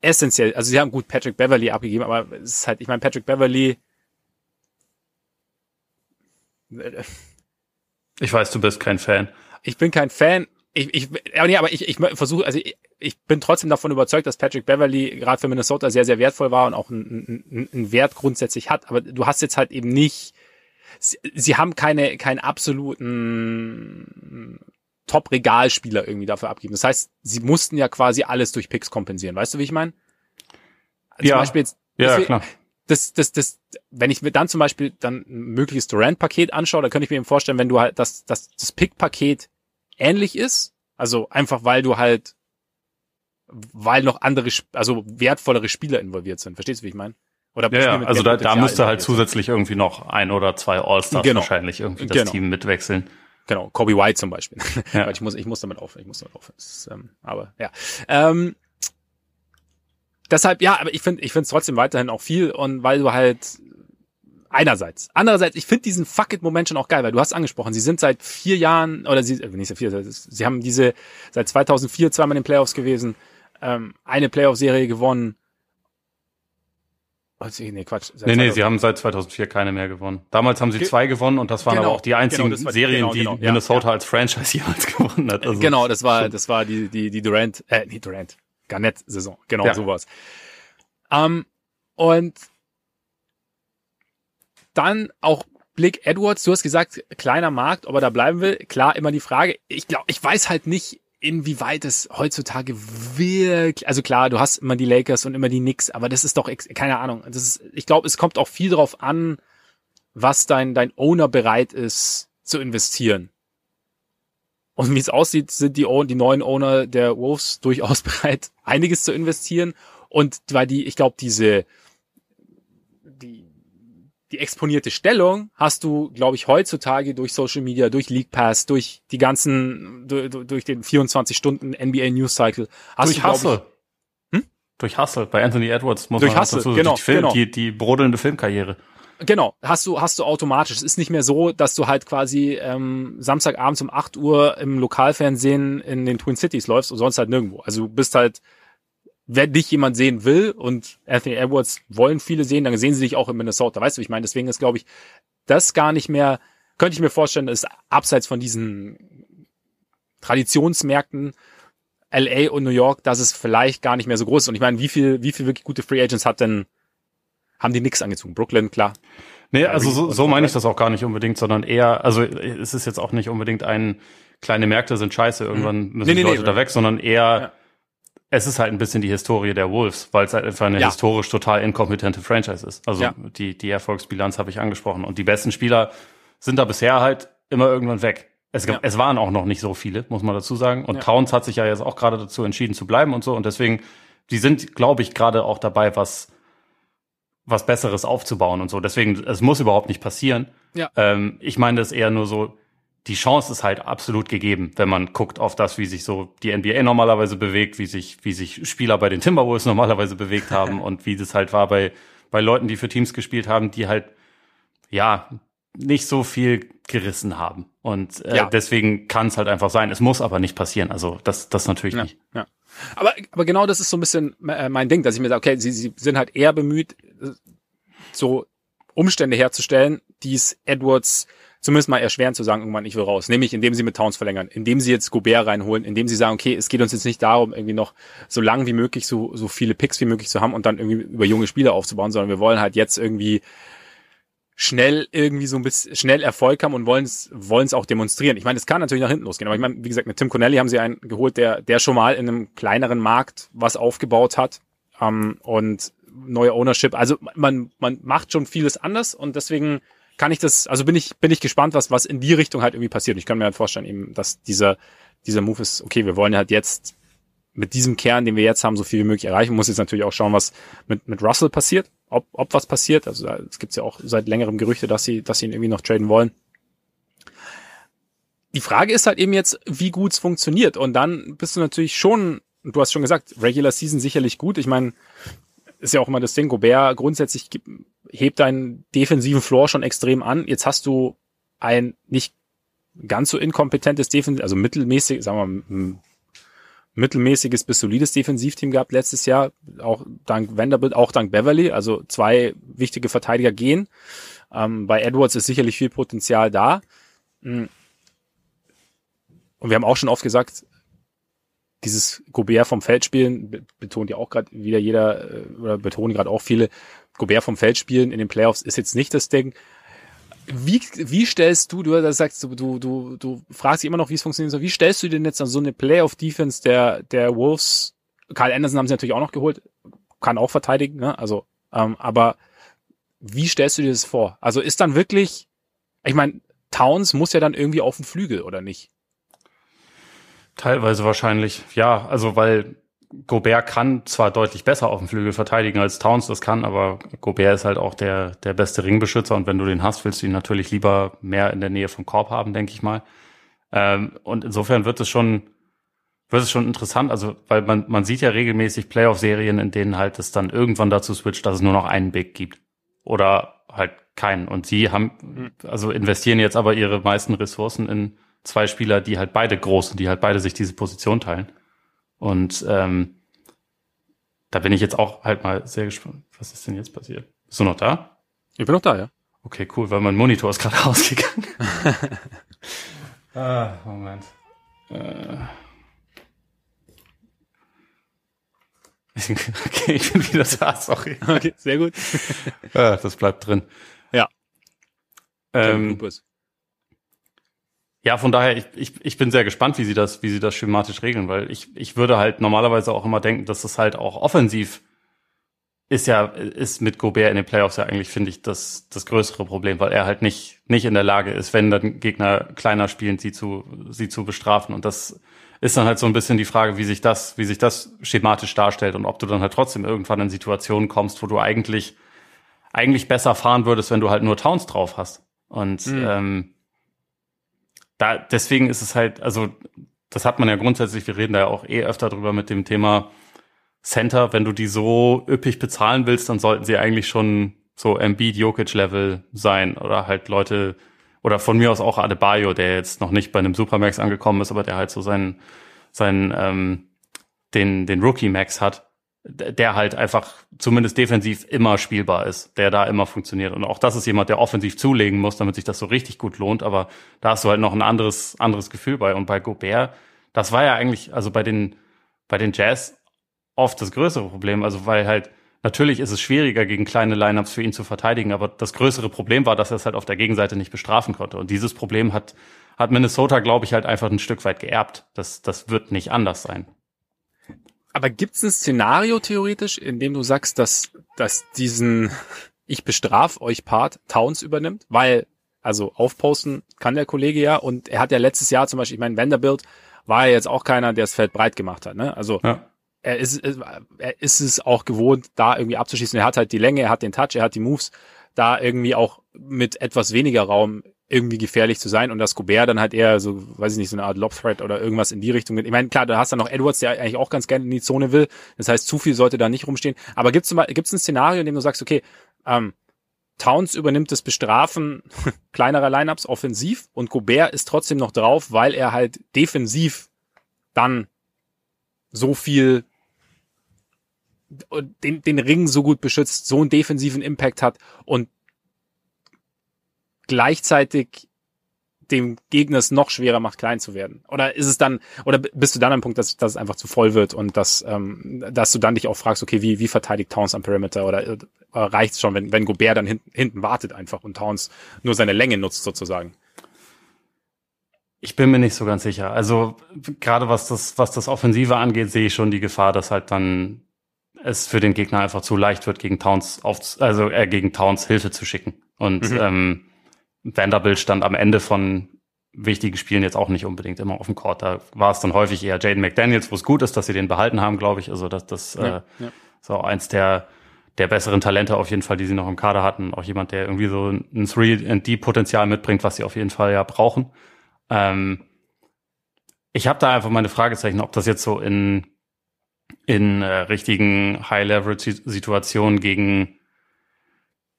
A: essentiell, also sie haben gut Patrick Beverly abgegeben, aber es ist halt, ich meine, Patrick Beverly
B: Ich weiß, du bist kein Fan.
A: Ich bin kein Fan. Ich, ich, aber nee, aber ich, ich versuche, also ich, ich bin trotzdem davon überzeugt, dass Patrick Beverly gerade für Minnesota sehr, sehr wertvoll war und auch einen, einen Wert grundsätzlich hat. Aber du hast jetzt halt eben nicht, sie, sie haben keine, keinen absoluten Top-Regalspieler irgendwie dafür abgeben. Das heißt, sie mussten ja quasi alles durch Picks kompensieren. Weißt du, wie ich meine?
B: Ja. Zum Beispiel jetzt,
A: ja, klar. Das, das, das, wenn ich mir dann zum Beispiel dann ein mögliches Durant-Paket anschaue, dann könnte ich mir eben vorstellen, wenn du halt das, das, das Pick-Paket ähnlich ist, also einfach weil du halt, weil noch andere, also wertvollere Spieler involviert sind. Verstehst du, wie ich meine?
B: Oder ja, ja. also da, da müsste halt zusätzlich irgendwie noch ein oder zwei All-Stars genau. wahrscheinlich irgendwie das genau. Team mitwechseln.
A: Genau, Kobe White zum Beispiel. [laughs] Ja. ich muss, ich muss damit aufhören. Ich muss damit aufhören. Ist, ähm, aber ja. Ähm, deshalb, ja, aber ich finde, ich finde es trotzdem weiterhin auch viel und weil du halt einerseits. Andererseits, ich finde diesen Fuck it Moment schon auch geil, weil du hast angesprochen, sie sind seit vier Jahren oder sie, äh, nicht seit vier, sie haben diese seit 2004 zweimal in den Playoffs gewesen, ähm, eine Playoff-Serie gewonnen
B: Oh, nee, Quatsch. Seit nee, nee, sie haben seit 2004 keine mehr gewonnen. Damals haben sie zwei gewonnen und das waren genau, aber auch die einzigen genau, Serien, genau, genau, die Minnesota ja, als Franchise [laughs] jemals gewonnen hat.
A: Also genau, das war, das war die, die, die Durant, äh, nee, Durant, Garnett-Saison. Genau, ja. sowas. Ähm, und dann auch Blick Edwards, du hast gesagt, kleiner Markt, ob er da bleiben will. Klar, immer die Frage. Ich glaube, ich weiß halt nicht, inwieweit es heutzutage wirklich, also klar, du hast immer die Lakers und immer die Knicks, aber das ist doch, keine Ahnung, das ist, ich glaube, es kommt auch viel darauf an, was dein, dein Owner bereit ist zu investieren. Und wie es aussieht, sind die, die neuen Owner der Wolves durchaus [laughs] bereit, einiges zu investieren. Und weil die, ich glaube, diese, die, die exponierte Stellung hast du, glaube ich, heutzutage durch Social Media, durch League Pass, durch die ganzen, durch, durch den 24 Stunden NBA News Cycle. Hast
B: durch du, Hustle. Ich, hm? Durch Hustle. Bei Anthony Edwards muss durch man Hustle, dazu, genau, die, Film, genau. die, die brodelnde Filmkarriere.
A: Genau, hast du, hast du automatisch. Es ist nicht mehr so, dass du halt quasi ähm, Samstagabends um 8 Uhr im Lokalfernsehen in den Twin Cities läufst und sonst halt nirgendwo. Also du bist halt wenn dich jemand sehen will und Anthony Edwards wollen viele sehen, dann sehen sie dich auch in Minnesota. Weißt du, ich meine, deswegen ist, glaube ich, das gar nicht mehr, könnte ich mir vorstellen, ist abseits von diesen Traditionsmärkten LA und New York, dass es vielleicht gar nicht mehr so groß ist. Und ich meine, wie viel, wie viel wirklich gute Free Agents hat denn, haben die nix angezogen? Brooklyn, klar.
B: Nee, also so, so meine ich das auch gar nicht unbedingt, sondern eher, also es ist jetzt auch nicht unbedingt ein, kleine Märkte sind scheiße, irgendwann müssen nee, die Leute nee, da weg, sondern eher, ja es ist halt ein bisschen die Historie der Wolves, weil es halt einfach eine ja. historisch total inkompetente Franchise ist. Also ja. die, die Erfolgsbilanz habe ich angesprochen. Und die besten Spieler sind da bisher halt immer irgendwann weg. Es, ja. es waren auch noch nicht so viele, muss man dazu sagen. Und. Towns hat sich ja jetzt auch gerade dazu entschieden zu bleiben und so. Und deswegen, die sind, glaube ich, gerade auch dabei, was, was Besseres aufzubauen und so. Deswegen, es muss überhaupt nicht passieren. Ja. Ähm, ich meine das eher nur so, die Chance ist halt absolut gegeben, wenn man guckt auf das, wie sich so die NBA normalerweise bewegt, wie sich, wie sich Spieler bei den Timberwolves [laughs] normalerweise bewegt haben [laughs] und wie das halt war bei, bei Leuten, die für Teams gespielt haben, die halt, ja, nicht so viel gerissen haben. Und äh, ja. deswegen kann es halt einfach sein. Es muss aber nicht passieren. Also das, das natürlich
A: ja,
B: nicht.
A: Ja. Aber, aber genau das ist so ein bisschen äh, mein Ding, dass ich mir sage, okay, sie, sie sind halt eher bemüht, so Umstände herzustellen, die es Edwards zumindest mal erschweren zu sagen, irgendwann ich will raus. Nämlich indem sie mit Towns verlängern, indem sie jetzt Gobert reinholen, indem sie sagen, okay, es geht uns jetzt nicht darum, irgendwie noch so lang wie möglich, so, so viele Picks wie möglich zu haben und dann irgendwie über junge Spieler aufzubauen, sondern wir wollen halt jetzt irgendwie schnell irgendwie so ein bisschen schnell Erfolg haben und wollen es wollen es auch demonstrieren. Ich meine, es kann natürlich nach hinten losgehen, aber ich meine, wie gesagt, mit Tim Connelly haben sie einen geholt, der der schon mal in einem kleineren Markt was aufgebaut hat ähm, und neue Ownership. Also man man macht schon vieles anders und deswegen kann ich das, also bin ich, bin ich gespannt, was, was in die Richtung halt irgendwie passiert. Ich kann mir halt vorstellen, eben, dass dieser, dieser Move ist, okay, wir wollen halt jetzt mit diesem Kern, den wir jetzt haben, so viel wie möglich erreichen. Muss jetzt natürlich auch schauen, was mit, mit Russell passiert, ob, ob was passiert. Also es gibt ja auch seit längerem Gerüchte, dass sie, dass sie ihn irgendwie noch traden wollen. Die Frage ist halt eben jetzt, wie gut es funktioniert. Und dann bist du natürlich schon, du hast schon gesagt, Regular Season sicherlich gut. Ich meine, ist ja auch immer das Ding, Gobert grundsätzlich hebt deinen defensiven Floor schon extrem an. Jetzt hast du ein nicht ganz so inkompetentes Defensiv, also mittelmäßig, sagen wir mittelmäßiges bis solides Defensivteam gehabt letztes Jahr, auch dank Vanderbilt, auch dank Beverly, also zwei wichtige Verteidiger gehen. Ähm, bei Edwards ist sicherlich viel Potenzial da. Mm. Und wir haben auch schon oft gesagt, dieses Gobert vom Feld spielen, betont ja auch gerade wieder jeder, äh, oder betonen gerade auch viele, Gobert vom Feld spielen in den Playoffs ist jetzt nicht das Ding. Wie, wie stellst du, du sagst, du, du, du, fragst dich immer noch, wie es funktioniert soll. Wie stellst du denn jetzt an so eine Playoff-Defense der, der Wolves? Karl Anderson haben sie natürlich auch noch geholt, kann auch verteidigen, ne? Also, ähm, aber wie stellst du dir das vor? Also ist dann wirklich, ich meine, Towns muss ja dann irgendwie auf den Flügel, oder nicht?
B: Teilweise wahrscheinlich, ja. Also weil Gobert kann zwar deutlich besser auf dem Flügel verteidigen als Towns das kann, aber Gobert ist halt auch der, der beste Ringbeschützer und wenn du den hast, willst du ihn natürlich lieber mehr in der Nähe vom Korb haben, denke ich mal. Ähm, und insofern wird es schon, wird es schon interessant, also weil man, man sieht ja regelmäßig Playoff-Serien, in denen halt es dann irgendwann dazu switcht, dass es nur noch einen Big gibt. Oder halt keinen. Und sie haben, also investieren jetzt aber ihre meisten Ressourcen in zwei Spieler, die halt beide groß sind, die halt beide sich diese Position teilen. Und ähm, da bin ich jetzt auch halt mal sehr gespannt. Was ist denn jetzt passiert? Bist du noch da?
A: Ich bin noch da, ja.
B: Okay, cool, weil mein Monitor ist gerade [laughs] ausgegangen. [laughs] ah, Moment. Äh. [laughs] Okay, ich bin wieder da, sorry.
A: Okay, sehr gut.
B: ah, das bleibt drin.
A: Ja.
B: Ähm, ja, von daher, ich, ich, ich bin sehr gespannt, wie sie das, wie sie das schematisch regeln, weil ich, ich würde halt normalerweise auch immer denken, dass das halt auch offensiv ist ja, ist mit Gobert in den Playoffs ja eigentlich, finde ich, das, das größere Problem, weil er halt nicht, nicht in der Lage ist, wenn dann Gegner kleiner spielen, sie zu, sie zu bestrafen. Und das ist dann halt so ein bisschen die Frage, wie sich das, wie sich das schematisch darstellt und ob du dann halt trotzdem irgendwann in Situationen kommst, wo du eigentlich, eigentlich besser fahren würdest, wenn du halt nur Towns drauf hast. Und, mhm. ähm, da, deswegen ist es halt, also das hat man ja grundsätzlich, wir reden da ja auch eh öfter drüber mit dem Thema Center, wenn du die so üppig bezahlen willst, dann sollten sie eigentlich schon so Embiid Jokic Level sein oder halt Leute oder von mir aus auch Adebayo, der jetzt noch nicht bei einem Supermax angekommen ist, aber der halt so seinen seinen ähm, den den Rookie Max hat der halt einfach zumindest defensiv immer spielbar ist, der da immer funktioniert. Und auch das ist jemand, der offensiv zulegen muss, damit sich das so richtig gut lohnt. Aber da hast du halt noch ein anderes, anderes Gefühl bei. Und bei Gobert, das war ja eigentlich, also bei den, bei den Jazz oft das größere Problem. Also weil halt, natürlich ist es schwieriger, gegen kleine Lineups für ihn zu verteidigen. Aber das größere Problem war, dass er es halt auf der Gegenseite nicht bestrafen konnte. Und dieses Problem hat, hat Minnesota, glaube ich, halt einfach ein Stück weit geerbt. Das, das wird nicht anders sein.
A: Aber gibt es ein Szenario theoretisch, in dem du sagst, dass, dass diesen [laughs] Ich bestraf euch Part Towns übernimmt? Weil, also aufposten kann der Kollege ja und er hat ja letztes Jahr zum Beispiel, ich meine, Vanderbilt war ja jetzt auch keiner, der das Feld breit gemacht hat. Ne? Also ja. er, ist, er ist es auch gewohnt, da irgendwie abzuschießen. Er hat halt die Länge, er hat den Touch, er hat die Moves, da irgendwie auch mit etwas weniger Raum irgendwie gefährlich zu sein und das Gobert dann halt eher so, weiß ich nicht, so eine Art Lob-Threat oder irgendwas in die Richtung. Ich meine, klar, da hast du noch Edwards, der eigentlich auch ganz gerne in die Zone will. Das heißt, zu viel sollte da nicht rumstehen. Aber gibt es gibt's ein Szenario, in dem du sagst, okay, ähm, Towns übernimmt das Bestrafen [laughs] kleinerer Lineups offensiv und Gobert ist trotzdem noch drauf, weil er halt defensiv dann so viel den, den Ring so gut beschützt, so einen defensiven Impact hat und gleichzeitig dem Gegner es noch schwerer macht, klein zu werden? Oder ist es dann, oder bist du dann am Punkt, dass, dass es einfach zu voll wird und dass, ähm, dass du dann dich auch fragst, okay, wie, wie verteidigt Towns am Perimeter oder äh, reicht es schon, wenn, wenn Gobert dann hinten, hinten wartet einfach und Towns nur seine Länge nutzt sozusagen?
B: Ich bin mir nicht so ganz sicher. Also gerade was das, was das Offensive angeht, sehe ich schon die Gefahr, dass halt dann es für den Gegner einfach zu leicht wird, gegen Towns auf, also äh, gegen Towns Hilfe zu schicken. Und mhm. ähm, Vanderbilt stand am Ende von wichtigen Spielen jetzt auch nicht unbedingt immer auf dem Court. Da war es dann häufig eher Jaden McDaniels, wo es gut ist, dass sie den behalten haben, glaube ich. Also das, das ja, äh, ja. so eins der der besseren Talente auf jeden Fall, die sie noch im Kader hatten. Auch jemand, der irgendwie so ein 3D-Potenzial mitbringt, was sie auf jeden Fall ja brauchen. Ähm, ich habe da einfach meine Fragezeichen, ob das jetzt so in in äh, richtigen High-Level-Situationen gegen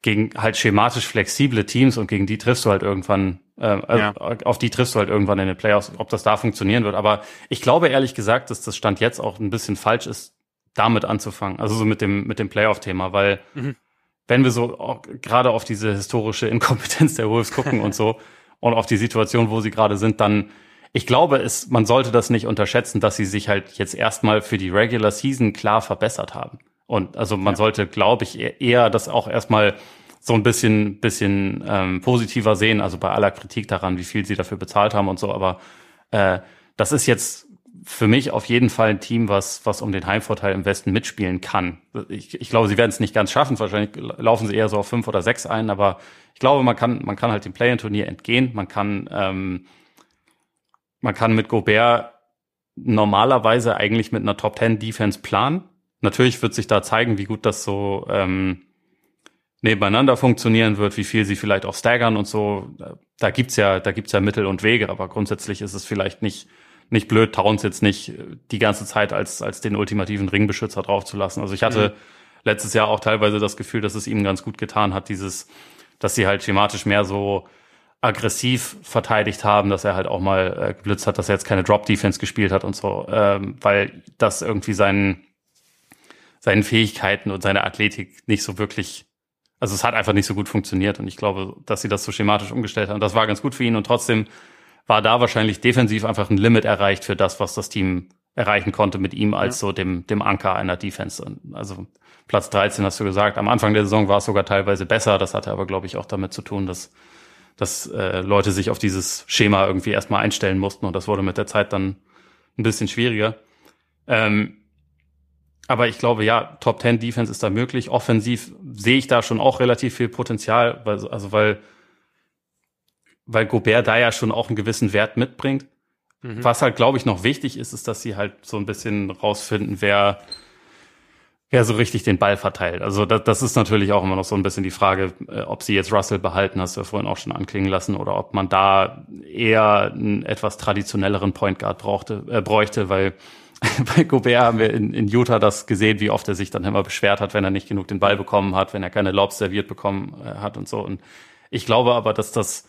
B: gegen halt schematisch flexible Teams und gegen die triffst du halt irgendwann, äh, ja. auf die triffst du halt irgendwann in den Playoffs, ob das da funktionieren wird. Aber ich glaube ehrlich gesagt, dass das Stand jetzt auch ein bisschen falsch ist, damit anzufangen. Also so mit dem, mit dem Playoff-Thema, weil mhm. wenn wir so gerade auf diese historische Inkompetenz der Wolves gucken und so [laughs] und auf die Situation, wo sie gerade sind, dann ich glaube, es, man sollte das nicht unterschätzen, dass sie sich halt jetzt erstmal für die Regular Season klar verbessert haben. Und also man ja. sollte, glaube ich, eher das auch erstmal so ein bisschen, bisschen ähm, positiver sehen, also bei aller Kritik daran, wie viel sie dafür bezahlt haben und so, aber äh, das ist jetzt für mich auf jeden Fall ein Team, was, was um den Heimvorteil im Westen mitspielen kann. Ich, ich glaube, sie werden es nicht ganz schaffen. Wahrscheinlich laufen sie eher so auf fünf oder sechs ein, aber ich glaube, man kann, man kann halt dem Play-in-Turnier entgehen. Man kann, ähm, man kann mit Gobert normalerweise eigentlich mit einer Top 10 Defense planen. Natürlich wird sich da zeigen, wie gut das so ähm, nebeneinander funktionieren wird, wie viel sie vielleicht auch staggern und so. Da gibt's ja, da gibt's ja Mittel und Wege, aber grundsätzlich ist es vielleicht nicht nicht blöd, Towns jetzt nicht die ganze Zeit als als den ultimativen Ringbeschützer draufzulassen. Also ich hatte mhm. letztes Jahr auch teilweise das Gefühl, dass es ihm ganz gut getan hat, dieses, dass sie halt schematisch mehr so aggressiv verteidigt haben, dass er halt auch mal äh, geblitzt hat, dass er jetzt keine Drop-Defense gespielt hat und so, ähm, weil das irgendwie seinen, seinen Fähigkeiten und seine Athletik nicht so wirklich, also es hat einfach nicht so gut funktioniert und ich glaube, dass sie das so schematisch umgestellt haben, das war ganz gut für ihn und trotzdem war da wahrscheinlich defensiv einfach ein Limit erreicht für das, was das Team erreichen konnte mit ihm als ja. so dem, dem Anker einer Defense. Also Platz 13 hast du gesagt. Am Anfang der Saison war es sogar teilweise besser. Das hatte aber, glaube ich, auch damit zu tun, dass dass äh, Leute sich auf dieses Schema irgendwie erstmal einstellen mussten und das wurde mit der Zeit dann ein bisschen schwieriger. Ähm, aber ich glaube, ja, Top 10 Defense ist da möglich. Offensiv sehe ich da schon auch relativ viel Potenzial, weil, also weil, weil Gobert da ja schon auch einen gewissen Wert mitbringt. Mhm. Was halt, glaube ich, noch wichtig ist, ist, dass sie halt so ein bisschen rausfinden, wer, ja so richtig den Ball verteilt. Also das, das ist natürlich auch immer noch so ein bisschen die Frage, äh, ob sie jetzt Russell behalten, hast du ja vorhin auch schon anklingen lassen, oder ob man da eher einen etwas traditionelleren Point Guard brauchte, äh, bräuchte, weil [laughs] bei Gobert haben wir in, in Utah das gesehen, wie oft er sich dann immer beschwert hat, wenn er nicht genug den Ball bekommen hat, wenn er keine Lobs serviert bekommen äh, hat und so. Und ich glaube aber, dass das,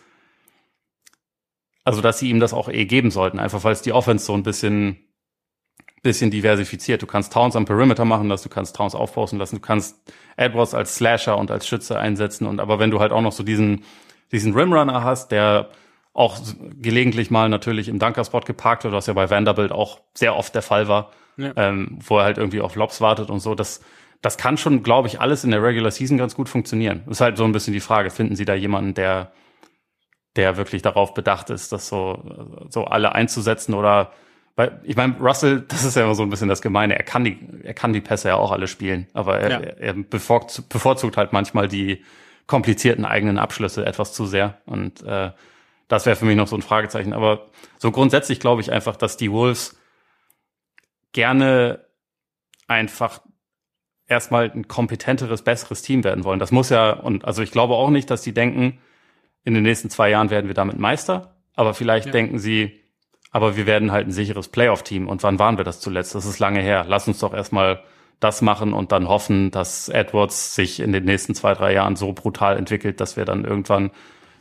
B: also dass sie ihm das auch eh geben sollten, einfach weil es die Offense so ein bisschen bisschen diversifiziert. Du kannst Towns am Perimeter machen lassen, du kannst Towns aufpausen lassen, du kannst Edwards als Slasher und als Schütze einsetzen. Und aber wenn du halt auch noch so diesen, diesen Rimrunner hast, der auch gelegentlich mal natürlich im Dunkerspot geparkt wird, was ja bei Vanderbilt auch sehr oft der Fall war, ja. ähm, wo er halt irgendwie auf Lobs wartet und so, das, das kann schon, glaube ich, alles in der Regular Season ganz gut funktionieren. Ist halt so ein bisschen die Frage, finden Sie da jemanden, der, der wirklich darauf bedacht ist, das so, so alle einzusetzen oder weil ich meine, Russell, das ist ja immer so ein bisschen das Gemeine. Er kann die, er kann die Pässe ja auch alle spielen, aber er, ja. er bevorzugt, bevorzugt halt manchmal die komplizierten eigenen Abschlüsse etwas zu sehr. Und äh, das wäre für mich noch so ein Fragezeichen. Aber so grundsätzlich glaube ich einfach, dass die Wolves gerne einfach erstmal ein kompetenteres, besseres Team werden wollen. Das muss ja, und also ich glaube auch nicht, dass die denken, in den nächsten zwei Jahren werden wir damit Meister. Aber vielleicht ja. denken sie, aber wir werden halt ein sicheres Playoff-Team. Und wann waren wir das zuletzt? Das ist lange her. Lass uns doch erstmal das machen und dann hoffen, dass Edwards sich in den nächsten zwei, drei Jahren so brutal entwickelt, dass wir dann irgendwann,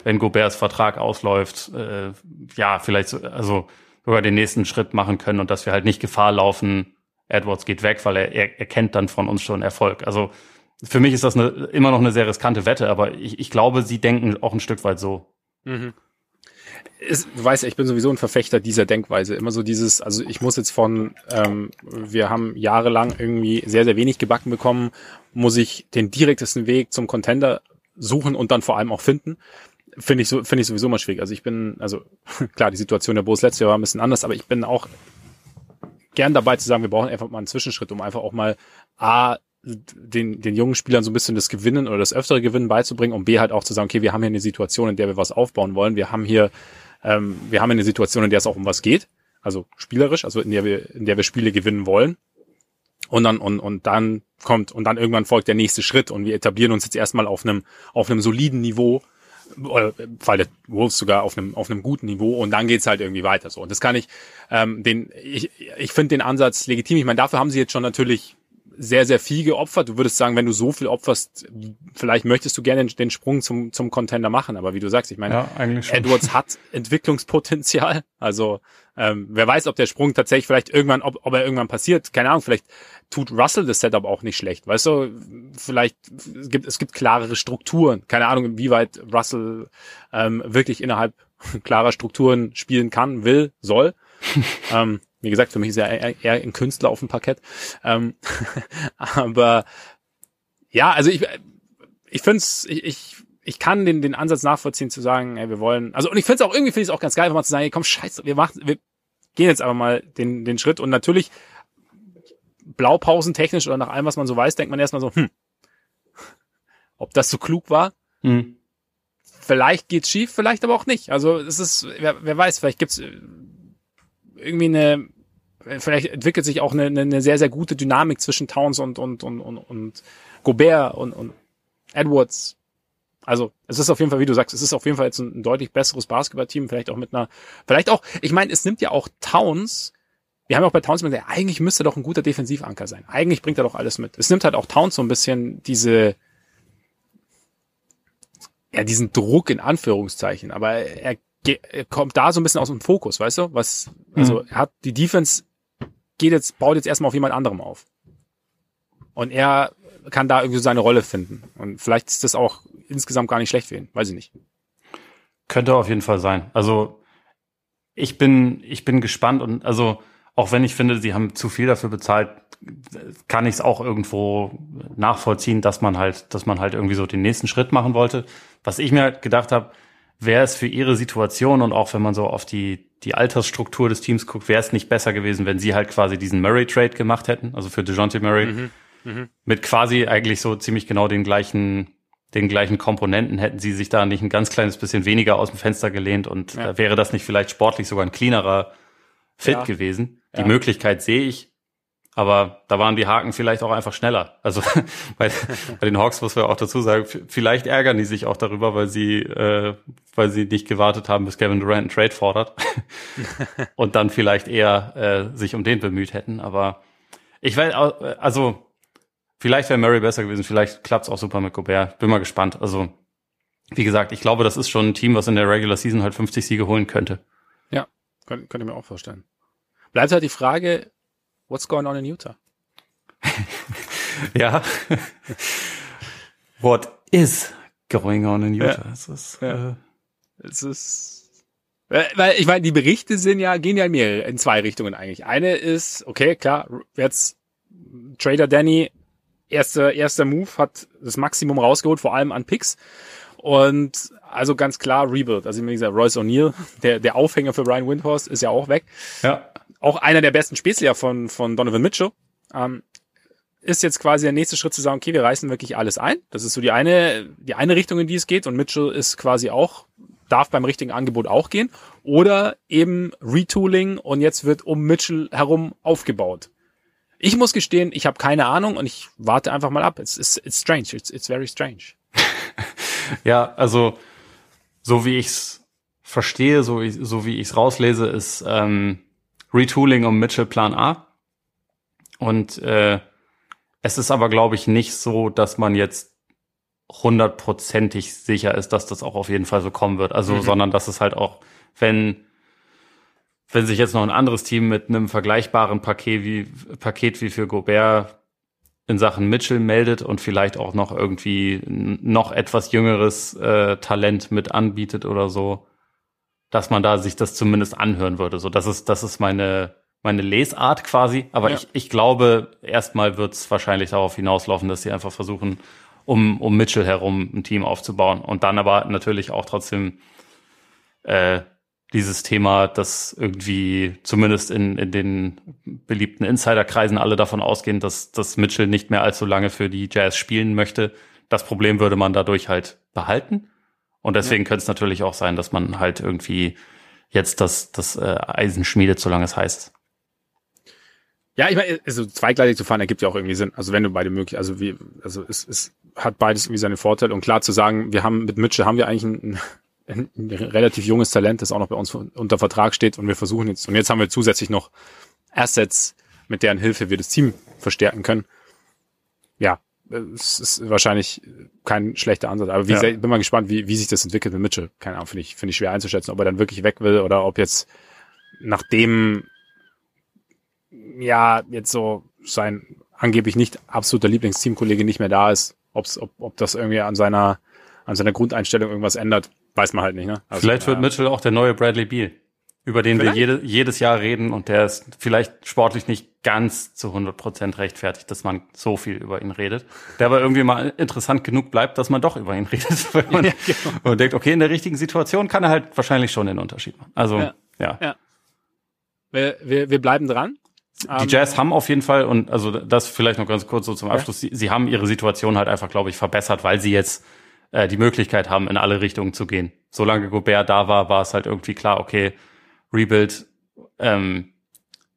B: wenn Goberts Vertrag ausläuft, äh, ja, vielleicht so, also sogar den nächsten Schritt machen können und dass wir halt nicht Gefahr laufen, Edwards geht weg, weil er, er, er kennt dann von uns schon Erfolg. Also für mich ist das eine, immer noch eine sehr riskante Wette, aber ich, ich glaube, sie denken auch ein Stück weit so. Mhm
A: ist, du weißt ja, ich bin sowieso ein Verfechter dieser Denkweise. Immer so dieses, also ich muss jetzt von, ähm, wir haben jahrelang irgendwie sehr, sehr wenig gebacken bekommen, muss ich den direktesten Weg zum Contender suchen und dann vor allem auch finden. Finde ich so, finde ich sowieso mal schwierig. Also ich bin, also [laughs] klar, die Situation der Bulls letztes Jahr war ein bisschen anders, aber ich bin auch gern dabei zu sagen, wir brauchen einfach mal einen Zwischenschritt, um einfach auch mal A, den, den jungen Spielern so ein bisschen das Gewinnen oder das öftere Gewinnen beizubringen, um B halt auch zu sagen, okay, wir haben hier eine Situation, in der wir was aufbauen wollen. Wir haben hier ähm, wir haben eine Situation, in der es auch um was geht, also spielerisch, also in der wir, in der wir Spiele gewinnen wollen. Und dann, und, und dann kommt, und dann irgendwann folgt der nächste Schritt und wir etablieren uns jetzt erstmal auf einem, auf einem soliden Niveau, oder im Fall der Wolves sogar auf einem, auf einem guten Niveau und dann geht's halt irgendwie weiter so. Und das kann ich, ähm, den, ich, ich finde den Ansatz legitim. Ich meine, dafür haben sie jetzt schon natürlich sehr, sehr viel geopfert. Du würdest sagen, wenn du so viel opferst, vielleicht möchtest du gerne den Sprung zum, zum Contender machen. Aber wie du sagst, ich meine, ja, Edwards hat Entwicklungspotenzial. Also ähm, wer weiß, ob der Sprung tatsächlich vielleicht irgendwann, ob, ob er irgendwann passiert. Keine Ahnung, vielleicht tut Russell das Setup auch nicht schlecht. Weißt du, vielleicht es gibt es gibt klarere Strukturen. Keine Ahnung, inwieweit Russell ähm, wirklich innerhalb [laughs] klarer Strukturen spielen kann, will, soll. [laughs] ähm, wie gesagt, für mich ist er eher ein Künstler auf dem Parkett. Ähm, [laughs] aber ja, also ich, ich finde es, ich, ich, ich kann den, den Ansatz nachvollziehen zu sagen, ey, wir wollen, also und ich finde es auch irgendwie finde ich es auch ganz geil, mal zu sagen, ey, komm, scheiße, wir machen, wir gehen jetzt aber mal den, den Schritt und natürlich Blaupausentechnisch oder nach allem, was man so weiß, denkt man erstmal so, hm, ob das so klug war? Hm. Vielleicht geht's schief, vielleicht aber auch nicht. Also es ist, wer, wer weiß, vielleicht gibt's irgendwie eine, vielleicht entwickelt sich auch eine, eine sehr, sehr gute Dynamik zwischen Towns und, und, und, und, und Gobert und, und Edwards. Also es ist auf jeden Fall, wie du sagst, es ist auf jeden Fall jetzt ein, ein deutlich besseres Basketballteam, vielleicht auch mit einer, vielleicht auch, ich meine, es nimmt ja auch Towns, wir haben ja auch bei Towns gesagt, eigentlich müsste doch ein guter Defensivanker sein. Eigentlich bringt er doch alles mit. Es nimmt halt auch Towns so ein bisschen diese, ja, diesen Druck in Anführungszeichen, aber er kommt da so ein bisschen aus dem Fokus, weißt du? Was, also mhm. er hat die Defense geht jetzt, baut jetzt erstmal auf jemand anderem auf. Und er kann da irgendwie seine Rolle finden. Und vielleicht ist das auch insgesamt gar nicht schlecht für ihn, weiß ich nicht.
B: Könnte auf jeden Fall sein. Also ich bin, ich bin gespannt und also auch wenn ich finde, sie haben zu viel dafür bezahlt, kann ich es auch irgendwo nachvollziehen, dass man halt, dass man halt irgendwie so den nächsten Schritt machen wollte. Was ich mir halt gedacht habe, wäre es für ihre Situation und auch wenn man so auf die, die Altersstruktur des Teams guckt, wäre es nicht besser gewesen, wenn sie halt quasi diesen Murray-Trade gemacht hätten, also für DeJounte Murray, mhm, mh. mit quasi eigentlich so ziemlich genau den gleichen, den gleichen Komponenten, hätten sie sich da nicht ein ganz kleines bisschen weniger aus dem Fenster gelehnt und ja. wäre das nicht vielleicht sportlich sogar ein cleanerer Fit ja. gewesen. Die ja. Möglichkeit sehe ich, aber da waren die Haken vielleicht auch einfach schneller. Also [laughs] bei, bei den Hawks muss man auch dazu sagen, vielleicht ärgern die sich auch darüber, weil sie, äh, weil sie nicht gewartet haben, bis Kevin Durant einen Trade fordert [laughs] und dann vielleicht eher äh, sich um den bemüht hätten. Aber ich weiß, also vielleicht wäre Murray besser gewesen, vielleicht klappt's auch super mit Gobert. Bin mal gespannt. Also wie gesagt, ich glaube, das ist schon ein Team, was in der Regular Season halt 50 Siege holen könnte.
A: Ja, könnte, ich mir auch vorstellen. Bleibt halt die Frage, What's going on in Utah? [laughs]
B: ja. What is going on in Utah? Ja. Es ist, ja.
A: äh, es ist weil ich meine, die Berichte sind ja gehen ja in mehrere in zwei Richtungen eigentlich. Eine ist okay, klar, jetzt Trader Danny erster erster Move hat das Maximum rausgeholt, vor allem an Picks. Und also ganz klar Rebuild. Also wie gesagt, Royce O'Neill, [laughs] der, der Aufhänger für Brian Windhorst, ist ja auch weg.
B: Ja
A: auch einer der besten Spezia von, von Donovan Mitchell, ähm, ist jetzt quasi der nächste Schritt zu sagen, okay, wir reißen wirklich alles ein. Das ist so die eine, die eine Richtung, in die es geht. Und Mitchell ist quasi auch, darf beim richtigen Angebot auch gehen. Oder eben Retooling und jetzt wird um Mitchell herum aufgebaut. Ich muss gestehen, ich habe keine Ahnung und ich warte einfach mal ab. It's, it's, it's strange. It's, it's very strange. [laughs]
B: ja, also so wie ich's verstehe, so, so wie ich's rauslese, ist ähm, Retooling um Mitchell Plan A. Und äh, es ist aber, glaube ich, nicht so, dass man jetzt hundertprozentig sicher ist, dass das auch auf jeden Fall so kommen wird. Also, mhm. sondern dass es halt auch, wenn, wenn sich jetzt noch ein anderes Team mit einem vergleichbaren Paket wie, Paket wie für Gobert in Sachen Mitchell meldet und vielleicht auch noch irgendwie noch etwas jüngeres äh, Talent mit anbietet oder so, dass man da sich das zumindest anhören würde. So, das ist, das ist meine, meine Lesart quasi. Aber ja. ich, ich glaube, erstmal wird es wahrscheinlich darauf hinauslaufen, dass sie einfach versuchen, um, um Mitchell herum ein Team aufzubauen. Und dann aber natürlich auch trotzdem äh, dieses Thema, dass irgendwie zumindest in, in den beliebten Insiderkreisen alle davon ausgehen, dass, dass Mitchell nicht mehr allzu lange für die Jazz spielen möchte. Das Problem würde man dadurch halt behalten. Und deswegen ja. könnte es natürlich auch sein, dass man halt irgendwie jetzt das, das äh, Eisen schmiedet, solange es heißt.
A: Ja, ich meine, also zweigleisig zu fahren ergibt ja auch irgendwie Sinn. Also wenn du beide möglich, also wie, also es, es hat beides irgendwie seine Vorteile und klar zu sagen, wir haben mit Mitchell haben wir eigentlich ein, ein, relativ junges Talent, das auch noch bei uns unter Vertrag steht und wir versuchen jetzt und jetzt haben wir zusätzlich noch Assets, mit deren Hilfe wir das Team verstärken können. ja, es ist wahrscheinlich kein schlechter Ansatz. Aber wie
B: Ja.
A: bin mal gespannt, wie, wie sich das entwickelt mit Mitchell. Keine Ahnung, finde ich, finde ich schwer einzuschätzen, ob er dann wirklich weg will oder ob jetzt nachdem ja jetzt so sein angeblich nicht absoluter Lieblingsteamkollege nicht mehr da ist, ob's, ob, ob das irgendwie an seiner an seiner Grundeinstellung irgendwas ändert, weiß man halt nicht. Ne? Also,
B: Vielleicht wird
A: ja.
B: Mitchell auch der neue Bradley Beal, über den
A: Vielleicht.
B: wir jede, jedes Jahr reden und der ist vielleicht sportlich nicht ganz zu 100 Prozent rechtfertigt, dass man so viel über ihn redet. Der aber irgendwie mal interessant genug bleibt, dass man doch über ihn [laughs] redet. Weil man,
A: Ja, genau.
B: und denkt, okay, in der richtigen Situation kann er halt wahrscheinlich schon den Unterschied machen. Also,
A: Ja.
B: ja.
A: Ja. Wir, wir, wir bleiben dran.
B: Die
A: Ähm,
B: Jazz haben auf jeden Fall, und also das vielleicht noch ganz kurz so zum Abschluss, sie, sie haben ihre Situation halt einfach, glaube ich, verbessert, weil sie jetzt äh, die Möglichkeit haben, in alle Richtungen zu gehen. Solange Gobert da war, war es halt irgendwie klar, okay, Rebuild ähm,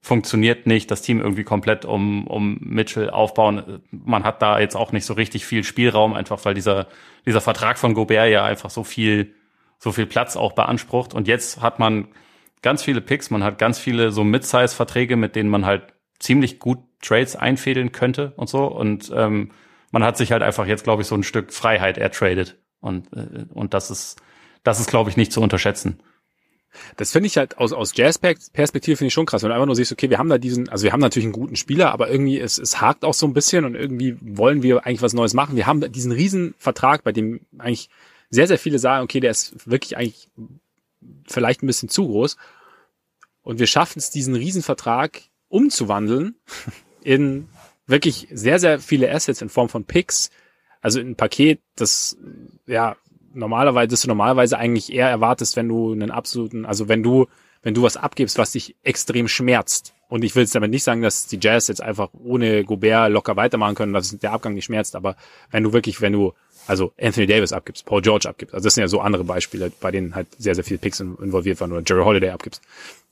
B: funktioniert nicht, das Team irgendwie komplett um, um Mitchell aufbauen. Man hat da jetzt auch nicht so richtig viel Spielraum, einfach weil dieser, dieser Vertrag von Gobert ja einfach so viel, so viel Platz auch beansprucht. Und jetzt hat man ganz viele Picks, man hat ganz viele so Mid-Size-Verträge, mit denen man halt ziemlich gut Trades einfädeln könnte und so. Und ähm, man hat sich halt einfach jetzt, glaube ich, so ein Stück Freiheit ertradet. Und, äh, und das ist, das ist, glaube ich, nicht zu unterschätzen.
A: Das finde ich halt aus, aus Jazz-Perspektive finde ich schon krass, wenn du einfach nur siehst, okay, wir haben da diesen, also wir haben natürlich einen guten Spieler, aber irgendwie es, es hakt auch so ein bisschen und irgendwie wollen wir eigentlich was Neues machen. Wir haben diesen riesen Vertrag, bei dem eigentlich sehr, sehr viele sagen, okay, der ist wirklich eigentlich vielleicht ein bisschen zu groß. Und wir schaffen es, diesen Riesenvertrag umzuwandeln [laughs] in wirklich sehr, sehr viele Assets in Form von Picks, also in ein Paket, das ja normalerweise, das du normalerweise eigentlich eher erwartest, wenn du einen absoluten, also wenn du, wenn du was abgibst, was dich extrem schmerzt. Und ich will jetzt damit nicht sagen, dass die Jazz jetzt einfach ohne Gobert locker weitermachen können, dass der Abgang nicht schmerzt, aber wenn du wirklich, wenn du also Anthony Davis abgibst, Paul George abgibst, also das sind ja so andere Beispiele, bei denen halt sehr, sehr viele Picks in- involviert waren oder Jerry Holiday abgibst.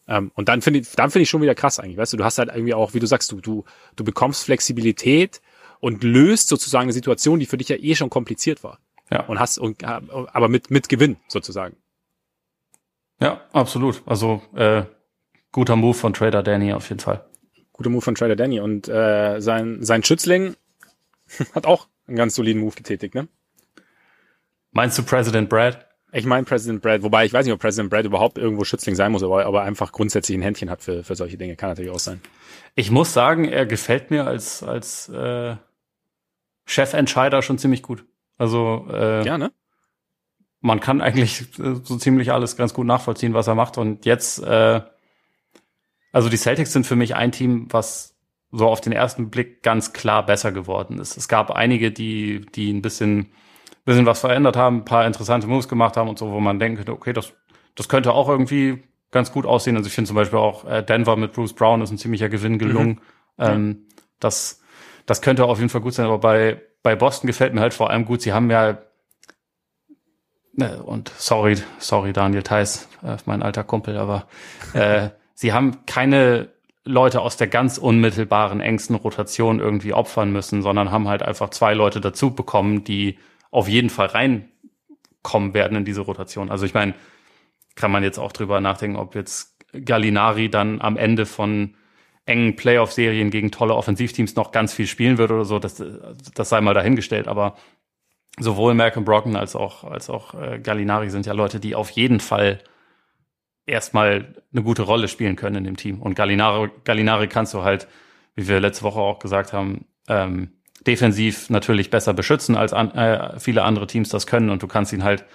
A: Ähm, und dann finde ich, dann finde ich schon wieder krass eigentlich, weißt du, du hast halt irgendwie auch, wie du sagst, du, du, du bekommst Flexibilität und löst sozusagen eine Situation, die für dich ja eh schon kompliziert war.
B: Ja.
A: Und hast, und, aber mit, mit Gewinn sozusagen.
B: Ja, absolut. Also äh, guter Move von Trader Danny auf jeden Fall.
A: Guter Move von Trader Danny. Und äh, sein, sein Schützling [laughs] hat auch einen ganz soliden Move getätigt, ne?
B: Meinst du President Brad?
A: Ich meine President Brad, wobei ich weiß nicht, ob President Brad überhaupt irgendwo Schützling sein muss, aber, aber einfach grundsätzlich ein Händchen hat für, für solche Dinge. Kann natürlich auch sein.
B: Ich muss sagen, er gefällt mir als als äh, Chefentscheider schon ziemlich gut. Also äh,
A: Ja, ne?
B: man kann eigentlich so ziemlich alles ganz gut nachvollziehen, was er macht. Und jetzt, äh, also die Celtics sind für mich ein Team, was so auf den ersten Blick ganz klar besser geworden ist. Es gab einige, die, die ein bisschen, bisschen was verändert haben, ein paar interessante Moves gemacht haben und so, wo man denken könnte, okay, das, das könnte auch irgendwie ganz gut aussehen. Also ich finde zum Beispiel auch äh, Denver mit Bruce Brown ist ein ziemlicher Gewinn gelungen. Ähm, das, das könnte auf jeden Fall gut sein, aber bei, bei Boston gefällt mir halt vor allem gut, sie haben ja Ne, und sorry, sorry Daniel Theiss, äh, mein alter Kumpel, aber äh, [laughs] sie haben keine Leute aus der ganz unmittelbaren engsten Rotation irgendwie opfern müssen, sondern haben halt einfach zwei Leute dazu bekommen, die auf jeden Fall reinkommen werden in diese Rotation. Also ich meine, kann man jetzt auch drüber nachdenken, ob jetzt Gallinari dann am Ende von engen Playoff-Serien gegen tolle Offensivteams noch ganz viel spielen wird oder so, das, das sei mal dahingestellt, aber sowohl Malcolm Brocken als auch, als auch äh, Gallinari sind ja Leute, die auf jeden Fall erstmal eine gute Rolle spielen können in dem Team. Und Gallinari, Gallinari kannst du halt, wie wir letzte Woche auch gesagt haben, ähm, defensiv natürlich besser beschützen, als an, äh, viele andere Teams das können. Und du kannst ihn halt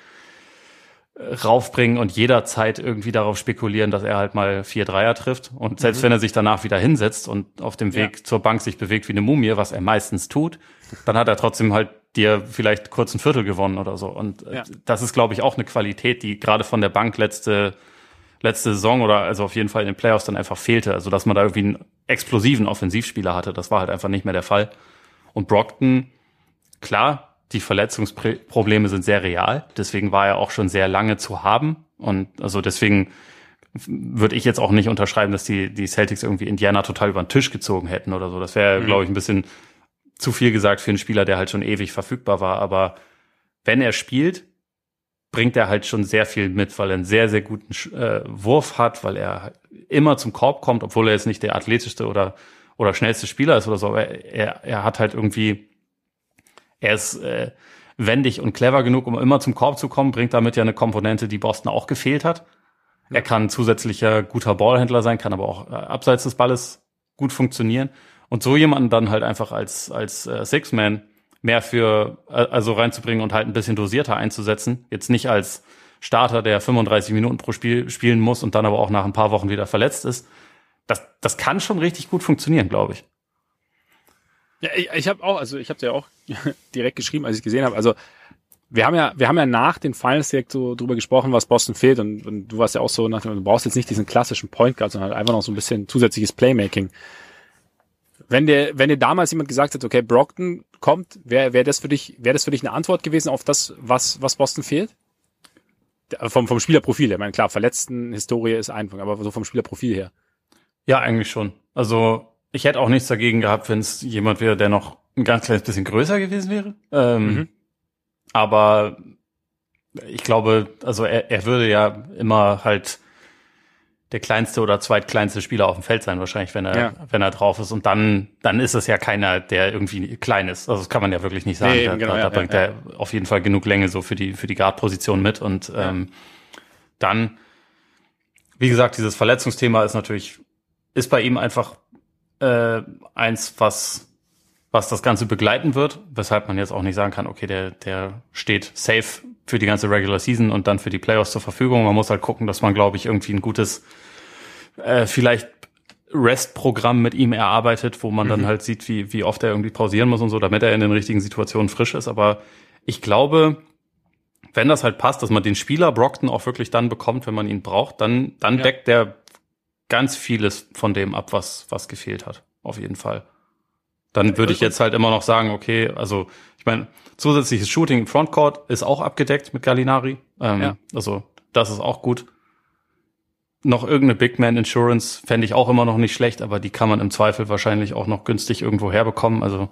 B: äh, raufbringen und jederzeit irgendwie darauf spekulieren, dass er halt mal vier Dreier trifft. Und selbst wenn er sich danach wieder hinsetzt und auf dem Weg
A: Ja.
B: zur Bank sich bewegt wie eine Mumie, was er meistens tut, dann hat er trotzdem halt dir vielleicht kurz ein Viertel gewonnen oder so. Und äh,
A: Ja.
B: das ist, glaube ich, auch eine Qualität, die gerade von der Bank letzte, letzte Saison oder also auf jeden Fall in den Playoffs dann einfach fehlte. Also, dass man da irgendwie einen explosiven Offensivspieler hatte, das war halt einfach nicht mehr der Fall. Und Brockton, klar, die Verletzungsprobleme sind sehr real. Deswegen war er auch schon sehr lange zu haben. Und also deswegen würde ich jetzt auch nicht unterschreiben, dass die, die Celtics irgendwie Indiana total über den Tisch gezogen hätten oder so. Das wäre,
A: Mhm.
B: glaube ich, ein bisschen zu viel gesagt für einen Spieler, der halt schon ewig verfügbar war. Aber wenn er spielt, bringt er halt schon sehr viel mit, weil er einen sehr, sehr guten äh, Wurf hat, weil er immer zum Korb kommt, obwohl er jetzt nicht der athletischste oder, oder schnellste Spieler ist oder so. Aber er, er hat halt irgendwie er ist äh, wendig und clever genug, um immer zum Korb zu kommen, bringt damit ja eine Komponente, die Boston auch gefehlt hat. Er kann zusätzlicher guter Ballhändler sein, kann aber auch äh, abseits des Balles gut funktionieren. Und so jemanden dann halt einfach als, als äh, Six-Man mehr für, äh, also reinzubringen und halt ein bisschen dosierter einzusetzen. Jetzt nicht als Starter, der 35 Minuten pro Spiel spielen muss und dann aber auch nach ein paar Wochen wieder verletzt ist. Das, das kann schon richtig gut funktionieren, glaube ich.
A: Ja, ich, ich habe auch, also ich habe ja auch [laughs] direkt geschrieben, als ich gesehen habe. Also wir haben ja, wir haben ja nach den Finals direkt so drüber gesprochen, was Boston fehlt und, und du warst ja auch so nach dem, du brauchst jetzt nicht diesen klassischen Point Guard, sondern halt einfach noch so ein bisschen zusätzliches Playmaking. Wenn dir, wenn dir damals jemand gesagt hat, okay, Brockton kommt, wäre wär das für dich, wäre das für dich eine Antwort gewesen auf das, was, was Boston fehlt? Vom, vom Spielerprofil her. Ich meine, klar, verletzten Historie ist einfach, aber so vom Spielerprofil her.
B: Ja, eigentlich schon. Also ich hätte auch nichts dagegen gehabt, wenn es jemand wäre, der noch ein ganz kleines bisschen größer gewesen wäre. Ähm, mhm. Aber ich glaube, also er, er würde ja immer halt der kleinste oder zweitkleinste Spieler auf dem Feld sein, wahrscheinlich, wenn er, ja. wenn er drauf ist. Und dann, dann ist es ja keiner, der irgendwie klein ist. Also das kann man ja wirklich nicht sagen. Nee, da, genau, da, da ja, bringt ja, er auf jeden Fall genug Länge so für die, für die Guard-Position mit. Und ähm, dann, wie gesagt, dieses Verletzungsthema ist natürlich, ist bei ihm einfach äh, eins, was was das Ganze begleiten wird, weshalb man jetzt auch nicht sagen kann, okay, der, der steht safe für die ganze Regular Season und dann für die Playoffs zur Verfügung. Man muss halt gucken, dass man, glaube ich, irgendwie ein gutes, äh, vielleicht Rest-Programm mit ihm erarbeitet, wo man mhm. dann halt sieht, wie, wie oft er irgendwie pausieren muss und so, damit er in den richtigen Situationen frisch ist. Aber ich glaube, wenn das halt passt, dass man den Spieler Brockton auch wirklich dann bekommt, wenn man ihn braucht, dann, dann ja. deckt der ganz vieles von dem ab, was, was gefehlt hat. Auf jeden Fall. Dann würde ich jetzt halt immer noch sagen, okay, also ich meine, zusätzliches Shooting im Frontcourt ist auch abgedeckt mit Gallinari. Ähm, ja. Also das ist auch gut. Noch irgendeine Big Man Insurance fände ich auch immer noch nicht schlecht, aber die kann man im Zweifel wahrscheinlich auch noch günstig irgendwo herbekommen. Also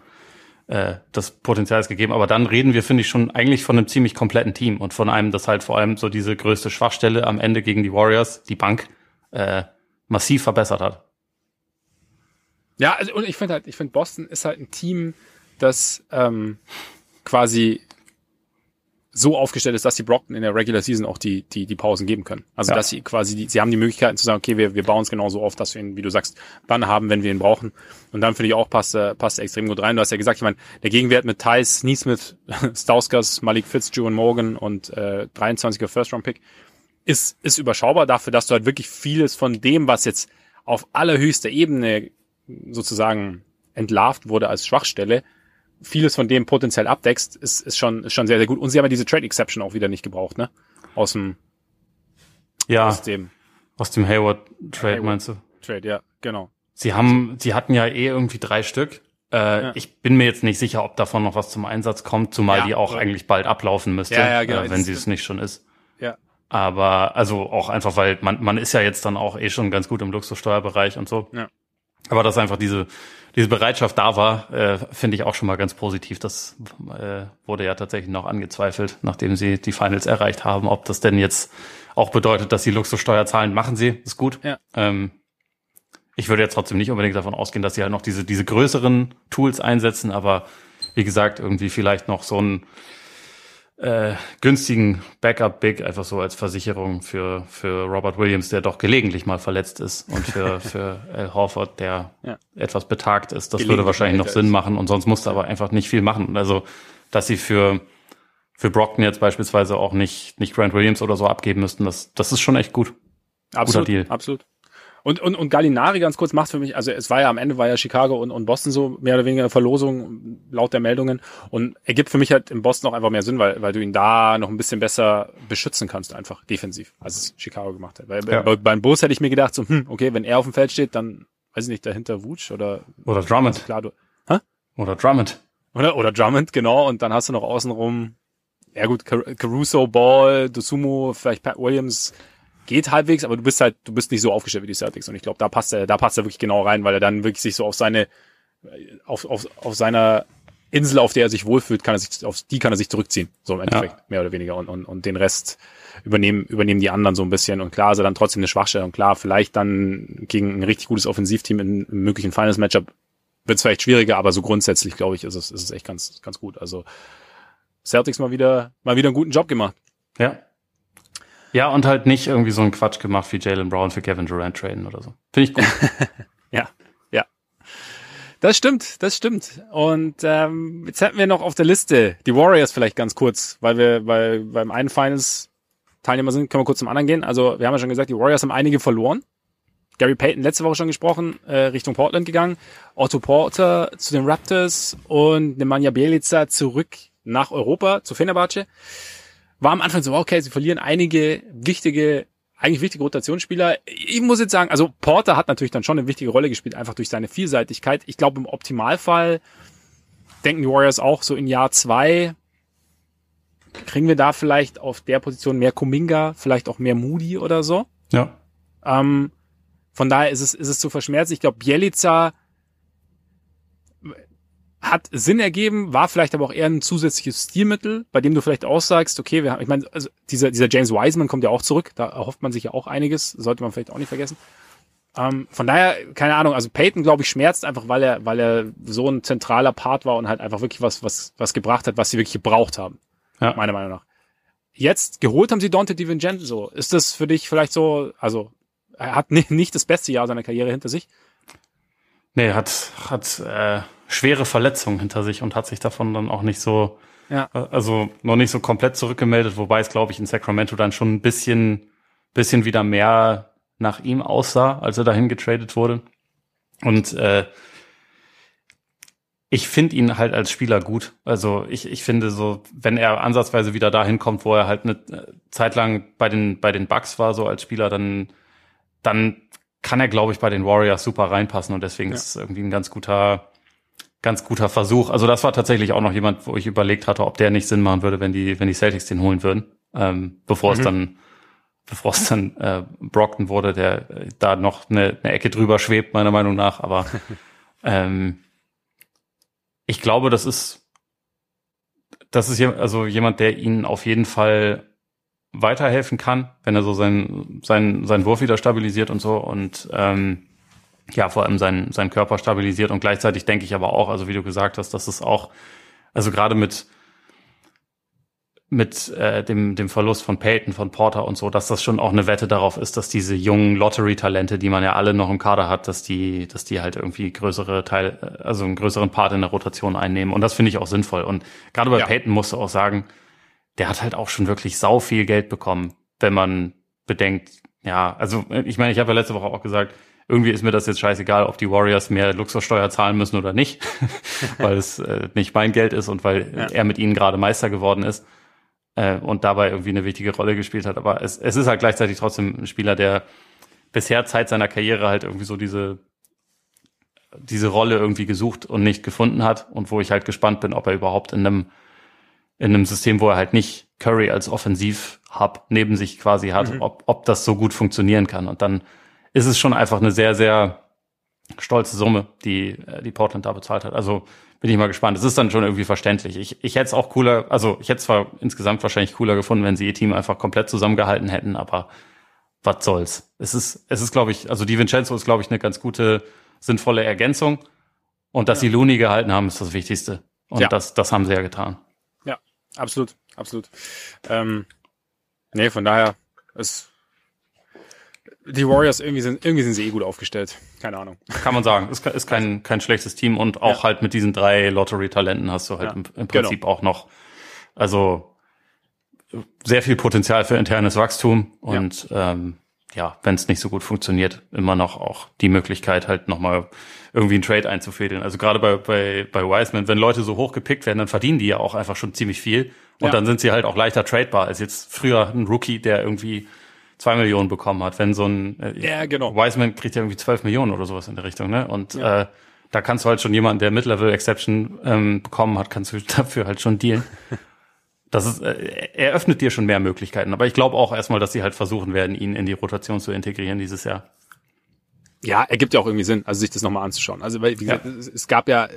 B: äh, das Potenzial ist gegeben. Aber dann reden wir, finde ich, schon eigentlich von einem ziemlich kompletten Team und von einem, das halt vor allem so diese größte Schwachstelle am Ende gegen die Warriors, die Bank, äh, massiv verbessert hat.
A: Ja, also und ich finde halt, ich finde Boston ist halt ein Team, das ähm, quasi so aufgestellt ist, dass die Brockton in der Regular Season auch die, die, die Pausen geben können. Also, ja. dass sie quasi, die, sie haben die Möglichkeiten zu sagen, okay, wir, wir bauen es genau so auf, dass wir ihn, wie du sagst, dann haben, wenn wir ihn brauchen. Und dann finde ich auch, passt, äh, passt extrem gut rein. Du hast ja gesagt, ich meine, der Gegenwert mit Thais, Neesmith, [laughs] Stauskas, Malik Fitzgerald Morgan und äh, 23er First-Round-Pick ist, ist überschaubar dafür, dass du halt wirklich vieles von dem, was jetzt auf allerhöchster Ebene sozusagen entlarvt wurde als Schwachstelle, vieles von dem potenziell abdeckst, ist, ist schon, ist schon sehr, sehr gut. Und sie haben ja diese Trade Exception auch wieder nicht gebraucht, ne? Aus dem,
B: ja, aus dem, aus dem Hayward Trade, Hayward meinst du?
A: Trade, ja, genau.
B: Sie haben, sie hatten ja eh irgendwie drei Stück. Äh, ja. Ich bin mir jetzt nicht sicher, ob davon noch was zum Einsatz kommt, zumal ja, die auch eigentlich bald ablaufen müsste, ja, ja, genau. äh, wenn sie es nicht schon ist.
A: Ja.
B: Aber also auch einfach, weil man, man ist ja jetzt dann auch eh schon ganz gut im Luxussteuerbereich und so. Ja. Aber dass einfach diese, diese Bereitschaft da war, äh, finde ich auch schon mal ganz positiv. Das äh, wurde ja tatsächlich noch angezweifelt, nachdem sie die Finals erreicht haben, ob das denn jetzt auch bedeutet, dass sie Luxussteuer zahlen. Machen sie, ist gut. Ja. Ähm, ich würde jetzt trotzdem nicht unbedingt davon ausgehen, dass sie halt noch diese, diese größeren Tools einsetzen, aber wie gesagt, irgendwie vielleicht noch so ein äh, günstigen Backup-Big einfach so als Versicherung für, für Robert Williams, der doch gelegentlich mal verletzt ist und für, [laughs] für Al Horford, der ja. etwas betagt ist. Das würde wahrscheinlich noch Sinn machen und sonst musste aber einfach nicht viel machen. Also, dass sie für, für Brockton jetzt beispielsweise auch nicht, nicht Grant Williams oder so abgeben müssten, das, das ist schon echt gut.
A: Absolut, absolut. Und, und, und Gallinari ganz kurz macht für mich, also es war ja am Ende war ja Chicago und, und Boston so mehr oder weniger Verlosung laut der Meldungen und er gibt für mich halt in Boston auch einfach mehr Sinn, weil, weil du ihn da noch ein bisschen besser beschützen kannst einfach defensiv, als es Chicago gemacht hat. Weil ja. bei, beim Bulls hätte ich mir gedacht so, hm, okay, wenn er auf dem Feld steht, dann weiß ich nicht, dahinter Wutsch oder
B: oder Drummond.
A: Klar, du,
B: hä? Oder Drummond.
A: Oder oder Drummond, genau, und dann hast du noch außenrum ja gut, Caruso, Ball, Dosumo, vielleicht Pat Williams, geht halbwegs, aber du bist halt, du bist nicht so aufgestellt wie die Celtics und ich glaube, da passt er, da passt er wirklich genau rein, weil er dann wirklich sich so auf seine, auf, auf, auf seiner Insel, auf der er sich wohlfühlt, kann er sich, auf die kann er sich zurückziehen, so im Endeffekt, ja. mehr oder weniger und, und, und den Rest übernehmen, übernehmen die anderen so ein bisschen und klar ist er dann trotzdem eine Schwachstelle und klar, vielleicht dann gegen ein richtig gutes Offensivteam in, im möglichen Finals Matchup wird es vielleicht schwieriger, aber so grundsätzlich, glaube ich, ist es, ist es echt ganz, ganz gut. Also Celtics mal wieder, mal wieder einen guten Job gemacht.
B: Ja. Ja, und halt nicht irgendwie so einen Quatsch gemacht wie Jalen Brown für Kevin Durant traden oder so. Finde ich gut. [laughs]
A: ja, ja. Das stimmt, das stimmt. Und ähm, jetzt hätten wir noch auf der Liste die Warriors vielleicht ganz kurz, weil wir bei, beim einen Finals Teilnehmer sind, können wir kurz zum anderen gehen. Also wir haben ja schon gesagt, die Warriors haben einige verloren. Gary Payton letzte Woche schon gesprochen, äh, Richtung Portland gegangen. Otto Porter zu den Raptors und Nemanja Bjelica zurück nach Europa zu Fenerbahce. War am Anfang so, okay, sie verlieren einige wichtige, eigentlich wichtige Rotationsspieler. Ich muss jetzt sagen, also Porter hat natürlich dann schon eine wichtige Rolle gespielt, einfach durch seine Vielseitigkeit. Ich glaube, im Optimalfall denken die Warriors auch so in Jahr zwei, kriegen wir da vielleicht auf der Position mehr Kuminga, vielleicht auch mehr Moody oder so.
B: Ja.
A: Ähm, von daher ist es, ist es zu verschmerzen. Ich glaube, Bielica hat Sinn ergeben, war vielleicht aber auch eher ein zusätzliches Stilmittel, bei dem du vielleicht auch sagst, okay, wir haben, ich meine, also dieser, dieser James Wiseman kommt ja auch zurück, da erhofft man sich ja auch einiges, sollte man vielleicht auch nicht vergessen. Ähm, von daher, keine Ahnung, also Peyton, glaube ich, schmerzt einfach, weil er, weil er so ein zentraler Part war und halt einfach wirklich was, was, was gebracht hat, was sie wirklich gebraucht haben. Ja. Meiner Meinung nach. Jetzt geholt haben sie Dante DiVincenzo. Ist das für dich vielleicht so, also er hat nicht das beste Jahr seiner Karriere hinter sich?
B: Nee, hat, hat äh, schwere Verletzungen hinter sich und hat sich davon dann auch nicht so, ja. also noch nicht so komplett zurückgemeldet, wobei es, glaube ich, in Sacramento dann schon ein bisschen, bisschen wieder mehr nach ihm aussah, als er dahin getradet wurde. Und äh, ich finde ihn halt als Spieler gut. Also ich, ich finde so, wenn er ansatzweise wieder dahin kommt, wo er halt eine äh, Zeit lang bei den, bei den Bucks war, so als Spieler, dann, dann kann er, glaube ich, bei den Warriors super reinpassen und deswegen ja. ist es irgendwie ein ganz guter, ganz guter Versuch. Also das war tatsächlich auch noch jemand, wo ich überlegt hatte, ob der nicht Sinn machen würde, wenn die, wenn die Celtics den holen würden, ähm, bevor mhm. es dann, bevor es dann äh, Brockton wurde, der äh, da noch eine, eine Ecke drüber schwebt, meiner Meinung nach. Aber [laughs] ähm, ich glaube, das ist, das ist also jemand, der ihnen auf jeden Fall weiterhelfen kann, wenn er so seinen sein, sein Wurf wieder stabilisiert und so und ähm, ja, vor allem seinen, seinen Körper stabilisiert und gleichzeitig denke ich aber auch, also wie du gesagt hast, dass es auch, also gerade mit mit äh, dem, dem Verlust von Peyton, von Porter und so, dass das schon auch eine Wette darauf ist, dass diese jungen Lottery-Talente, die man ja alle noch im Kader hat, dass die, dass die halt irgendwie größere Teil, also einen größeren Part in der Rotation einnehmen. Und das finde ich auch sinnvoll. Und gerade bei ja. Peyton musst du auch sagen, der hat halt auch schon wirklich sau viel Geld bekommen, wenn man bedenkt, ja, also ich meine, ich habe ja letzte Woche auch gesagt, irgendwie ist mir das jetzt scheißegal, ob die Warriors mehr Luxussteuer zahlen müssen oder nicht, [laughs] weil es äh, nicht mein Geld ist und weil ja. er mit ihnen gerade Meister geworden ist äh, und dabei irgendwie eine wichtige Rolle gespielt hat. Aber es, es ist halt gleichzeitig trotzdem ein Spieler, der bisher Zeit seiner Karriere halt irgendwie so diese diese Rolle irgendwie gesucht und nicht gefunden hat und wo ich halt gespannt bin, ob er überhaupt in einem in einem System, wo er halt nicht Curry als Offensiv-Hub neben sich quasi hat, mhm. ob, ob das so gut funktionieren kann. Und dann ist es schon einfach eine sehr, sehr stolze Summe, die, äh, die Portland da bezahlt hat. Also bin ich mal gespannt. Es ist dann schon irgendwie verständlich. Ich, ich hätte es auch cooler, also ich hätte es zwar insgesamt wahrscheinlich cooler gefunden, wenn sie ihr Team einfach komplett zusammengehalten hätten, aber was soll's. Es ist, es ist, glaube ich, also die Vincenzo ist, glaube ich, eine ganz gute, sinnvolle Ergänzung. Und dass ja. sie Looney gehalten haben, ist das Wichtigste. Und ja. das, das haben sie ja getan.
A: Ja, absolut, absolut. Ähm, nee, von daher ist die Warriors irgendwie sind, irgendwie sind sie eh gut aufgestellt. Keine Ahnung.
B: Kann man sagen. Ist, ist kein, kein schlechtes Team und auch ja. halt mit diesen drei Lottery-Talenten hast du halt ja. im, im, Prinzip genau. auch noch, also sehr viel Potenzial für internes Wachstum und ja, ähm, ja wenn es nicht so gut funktioniert, immer noch auch die Möglichkeit halt nochmal irgendwie einen Trade einzufädeln. Also gerade bei, bei, bei Wiseman, wenn Leute so hoch gepickt werden, dann verdienen die ja auch einfach schon ziemlich viel und dann sind sie halt auch leichter tradebar als jetzt früher ein Rookie, der irgendwie zwei Millionen bekommen hat. Wenn so ein
A: äh, ja, genau.
B: Wiseman kriegt ja irgendwie zwölf Millionen oder sowas in der Richtung, ne? Und ja. äh, da kannst du halt schon jemanden, der Mid-Level-Exception ähm, bekommen hat, kannst du [laughs] dafür halt schon dealen. Das ist, äh, eröffnet dir schon mehr Möglichkeiten. Aber ich glaube auch erstmal, dass sie halt versuchen werden, ihn in die Rotation zu integrieren dieses Jahr.
A: Ja, ergibt ja auch irgendwie Sinn, also sich das nochmal anzuschauen. Also, weil, wie gesagt, ja. es, es, gab ja,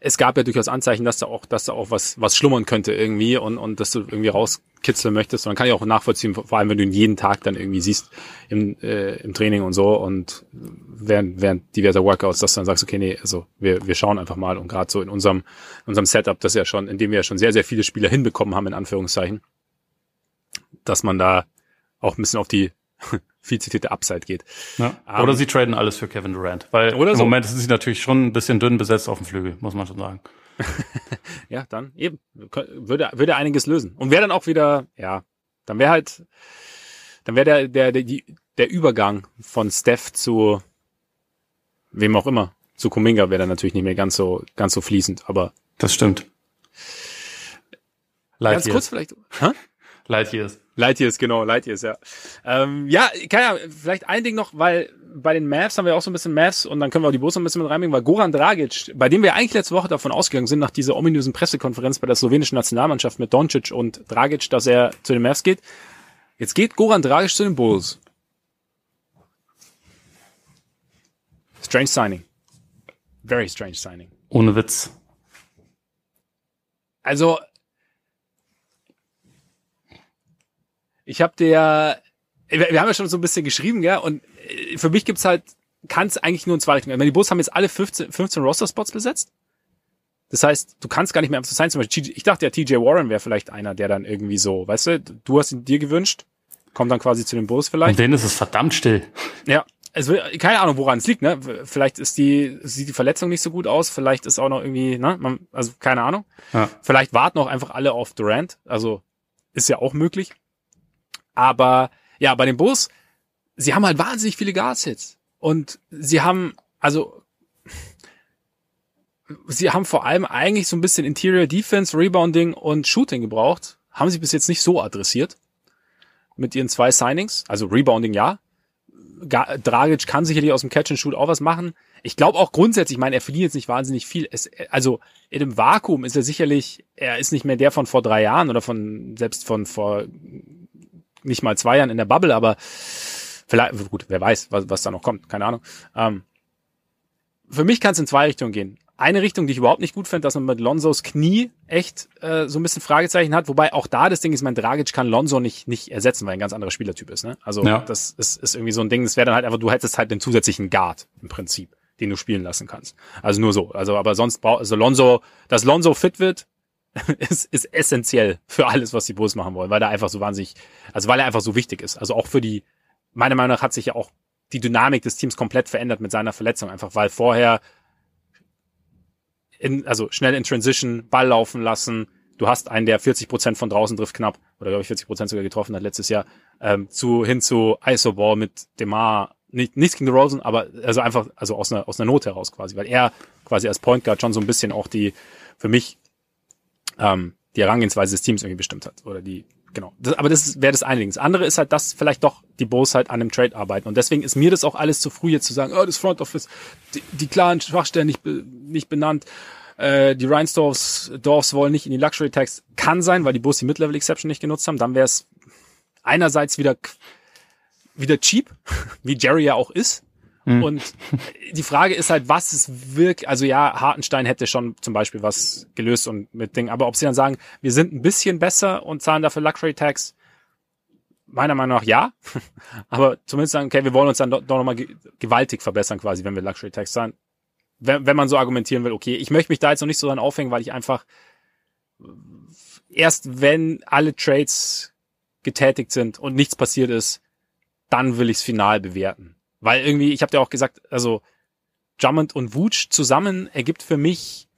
A: es gab ja durchaus Anzeichen, dass da auch, dass da auch was, was schlummern könnte irgendwie und, und dass du irgendwie rauskitzeln möchtest. Und dann kann ich auch nachvollziehen, vor allem wenn du ihn jeden Tag dann irgendwie siehst im, äh, im Training und so und während, während diverser Workouts, dass du dann sagst, okay, nee, also wir, wir schauen einfach mal und gerade so in unserem, in unserem Setup, das ja schon, in dem wir ja schon sehr, sehr viele Spieler hinbekommen haben, in Anführungszeichen, dass man da auch ein bisschen auf die viel zitierte Upside geht.
B: Ja. Oder um, ähm, sie traden alles für Kevin Durant, weil im so. Moment sind sie natürlich schon ein bisschen dünn besetzt auf dem Flügel, muss man schon sagen. [laughs]
A: ja, dann eben würde würde einiges lösen und wäre dann auch wieder, ja, dann wäre halt, dann wäre der der der, die, der Übergang von Steph zu wem auch immer zu Kuminga wäre dann natürlich nicht mehr ganz so ganz so fließend, aber
B: das stimmt.
A: Light ganz kurz vielleicht. Hä?
B: Light Years.
A: Lightyears, genau, Lightyears, ja. Ähm, ja, kann ja, vielleicht ein Ding noch, weil bei den Mavs haben wir auch so ein bisschen Mavs und dann können wir auch die Bulls noch ein bisschen mit reinbringen, weil Goran Dragic, bei dem wir eigentlich letzte Woche davon ausgegangen sind, nach dieser ominösen Pressekonferenz bei der slowenischen Nationalmannschaft mit Doncic und Dragic, dass er zu den Mavs geht. Jetzt geht Goran Dragic zu den Bulls. Strange signing. Very strange signing.
B: Ohne Witz.
A: Also, Ich habe der, wir haben ja schon so ein bisschen geschrieben, ja, und äh, für mich gibt's halt, kann es eigentlich nur in zwei Richtungen. Die Bulls haben jetzt alle 15, 15 Roster-Spots besetzt. Das heißt, du kannst gar nicht mehr einfach sein. Zum Beispiel, ich dachte ja, TJ Warren wäre vielleicht einer, der dann irgendwie so, weißt du, du hast ihn dir gewünscht, kommt dann quasi zu den Bulls vielleicht. Und
B: denen ist es verdammt still.
A: Ja, es will, keine Ahnung, woran es liegt, ne? Vielleicht ist die, sieht die Verletzung nicht so gut aus, vielleicht ist auch noch irgendwie, ne? Man, also keine Ahnung. Ja. Vielleicht warten auch einfach alle auf Durant. Also ist ja auch möglich. Aber ja, bei den Bulls, sie haben halt wahnsinnig viele Guards-Hits. Und sie haben, also, sie haben vor allem eigentlich so ein bisschen Interior Defense, Rebounding und Shooting gebraucht. Haben sie bis jetzt nicht so adressiert. Mit ihren zwei Signings. Also Rebounding ja. Dragic kann sicherlich aus dem Catch and Shoot auch was machen. Ich glaube auch grundsätzlich, ich meine, er verdient jetzt nicht wahnsinnig viel. Es, also in dem Vakuum ist er sicherlich, er ist nicht mehr der von vor drei Jahren oder von selbst von vor nicht mal zwei Jahren in der Bubble, aber vielleicht, gut, wer weiß, was, was da noch kommt, keine Ahnung. Ähm, für mich kann es in zwei Richtungen gehen. Eine Richtung, die ich überhaupt nicht gut finde, dass man mit Lonzos Knie echt äh, so ein bisschen Fragezeichen hat, wobei auch da das Ding ist, mein Dragic kann Lonzo nicht nicht ersetzen, weil er ein ganz anderer Spielertyp ist. Ne? Also ja. das ist, ist irgendwie so ein Ding, das wäre dann halt einfach, du hättest halt den zusätzlichen Guard im Prinzip, den du spielen lassen kannst. Also nur so. Also aber sonst braucht also Lonzo, dass Lonzo fit wird, [laughs] ist, ist essentiell für alles, was die Bulls machen wollen, weil er einfach so wahnsinnig, also weil er einfach so wichtig ist. Also auch für die, meiner Meinung nach hat sich ja auch die Dynamik des Teams komplett verändert mit seiner Verletzung, einfach weil vorher in, also schnell in Transition, Ball laufen lassen, du hast einen, der 40 Prozent von draußen trifft knapp, oder glaube ich 40 Prozent sogar getroffen hat letztes Jahr, ähm, zu, hin zu Isoball mit Demar, nicht, nichts gegen Rosen, aber also einfach, also aus einer, aus einer Not heraus quasi, weil er quasi als Point Guard schon so ein bisschen auch die, für mich ähm, die Herangehensweise des Teams irgendwie bestimmt hat. Oder die, genau. Das, aber das wäre das eine Ding. Das andere ist halt, dass vielleicht doch die Bulls halt an einem Trade arbeiten. Und deswegen ist mir das auch alles zu früh jetzt zu sagen, oh, das Front Office, die, die klaren Schwachstellen nicht, nicht benannt. Äh, die Reinsdorfs Dorfs wollen nicht in die Luxury Tax. Kann sein, weil die Bulls die Mid-Level Exception nicht genutzt haben. Dann wäre es einerseits wieder wieder cheap, [laughs] wie Jerry ja auch ist. Mhm. Und die Frage ist halt, was ist wirklich, also ja, Hartenstein hätte schon zum Beispiel was gelöst und mit Dingen, aber ob sie dann sagen, wir sind ein bisschen besser und zahlen dafür Luxury Tax, meiner Meinung nach ja, [laughs] aber zumindest sagen, okay, wir wollen uns dann doch, doch nochmal gewaltig verbessern quasi, wenn wir Luxury Tax zahlen. Wenn, wenn man so argumentieren will, okay, ich möchte mich da jetzt noch nicht so dran aufhängen, weil ich einfach erst wenn alle Trades getätigt sind und nichts passiert ist, dann will ich es final bewerten. Weil irgendwie, ich habe dir auch gesagt, also Drummond und Wooch zusammen ergibt für mich,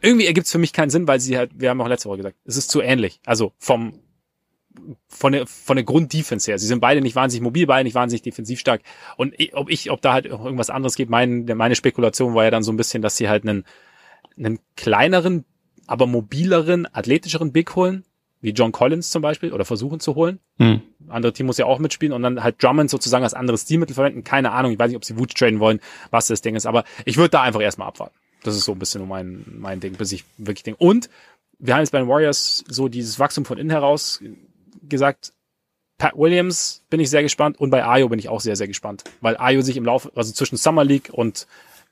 A: irgendwie ergibt es für mich keinen Sinn, weil sie halt, wir haben auch letzte Woche gesagt, es ist zu ähnlich. Also vom, von der, von der Grunddefense her. Sie sind beide nicht wahnsinnig mobil, beide nicht wahnsinnig defensiv stark. Und ob ich, ob da halt irgendwas anderes geht, mein, meine Spekulation war ja dann so ein bisschen, dass sie halt einen, einen kleineren, aber mobileren, athletischeren Big holen, wie John Collins zum Beispiel, oder versuchen zu holen. Mhm. Andere Team muss ja auch mitspielen und dann halt Drummond sozusagen als anderes Stilmittel verwenden. Keine Ahnung, ich weiß nicht, ob sie Wut traden wollen, was das Ding ist, aber ich würde da einfach erstmal abwarten. Das ist so ein bisschen mein, mein Ding, bis ich wirklich denke. Und wir haben jetzt bei den Warriors so dieses Wachstum von innen heraus gesagt, Pat Williams bin ich sehr gespannt und bei Ayo bin ich auch sehr, sehr gespannt, weil Ayo sich im Laufe, also zwischen Summer League und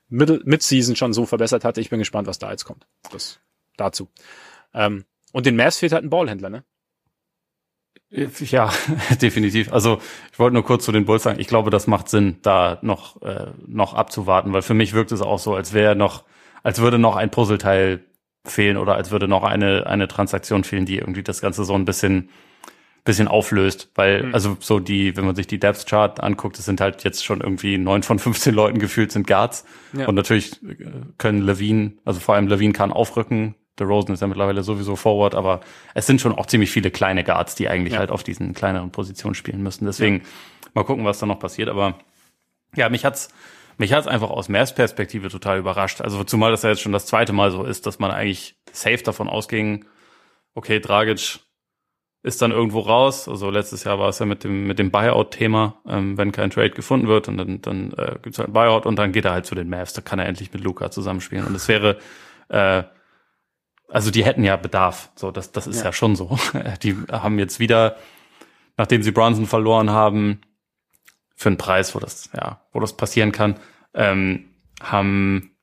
A: Mid-Season schon so verbessert hatte. Ich bin gespannt, was da jetzt kommt. Das dazu. Ähm, und den Mavs fehlt halt ein Ballhändler, ne?
B: Ja, [laughs] definitiv. Also ich wollte nur kurz zu den Bulls sagen, ich glaube, das macht Sinn, da noch, äh, noch abzuwarten, weil für mich wirkt es auch so, als wäre noch, als würde noch ein Puzzleteil fehlen oder als würde noch eine, eine Transaktion fehlen, die irgendwie das Ganze so ein bisschen, bisschen auflöst. Weil, mhm. also so die, wenn man sich die Depth Chart anguckt, es sind halt jetzt schon irgendwie neun von 15 Leuten gefühlt sind Guards. Ja. Und natürlich können Levine, also vor allem Levine kann aufrücken, der Rosen ist ja mittlerweile sowieso Forward, aber es sind schon auch ziemlich viele kleine Guards, die eigentlich ja. halt auf diesen kleineren Positionen spielen müssen. Deswegen ja. mal gucken, was da noch passiert. Aber ja, mich hat's mich hat's einfach aus Mavs Perspektive total überrascht. Also zumal das ja jetzt schon das zweite Mal so ist, dass man eigentlich safe davon ausging, okay, Dragic ist dann irgendwo raus. Also letztes Jahr war es ja mit dem mit dem Buyout-Thema, ähm, wenn kein Trade gefunden wird und dann dann äh, gibt's halt ein Buyout und dann geht er halt zu den Mavs. Da kann er endlich mit Luca zusammenspielen und es wäre äh, also die hätten ja Bedarf. So, das, das ist ja. ja schon so. [laughs] Die haben jetzt wieder, nachdem sie Bronson verloren haben, für einen Preis, wo das, ja, wo das passieren kann, ähm, haben,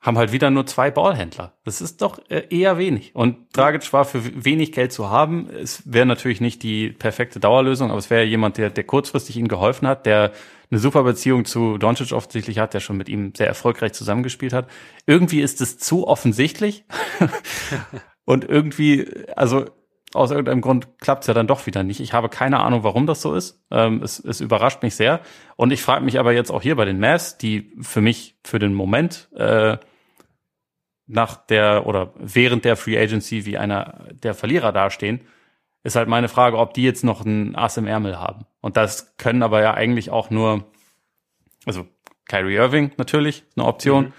B: haben halt wieder nur zwei Ballhändler. Das ist doch äh, eher wenig. Und Dragic war für wenig Geld zu haben. Es wäre natürlich nicht die perfekte Dauerlösung, aber es wäre jemand, der, der kurzfristig ihnen geholfen hat, der eine super Beziehung zu Doncic offensichtlich hat, der schon mit ihm sehr erfolgreich zusammengespielt hat. Irgendwie ist es zu offensichtlich. [laughs] und irgendwie, also aus irgendeinem Grund klappt es ja dann doch wieder nicht. Ich habe keine Ahnung, warum das so ist. Ähm, es, es überrascht mich sehr. Und ich frage mich aber jetzt auch hier bei den Mavs, die für mich für den Moment äh, nach der oder während der Free Agency wie einer der Verlierer dastehen, ist halt meine Frage, ob die jetzt noch ein Ass im Ärmel haben. Und das können aber ja eigentlich auch nur, also Kyrie Irving natürlich, eine Option. Mhm.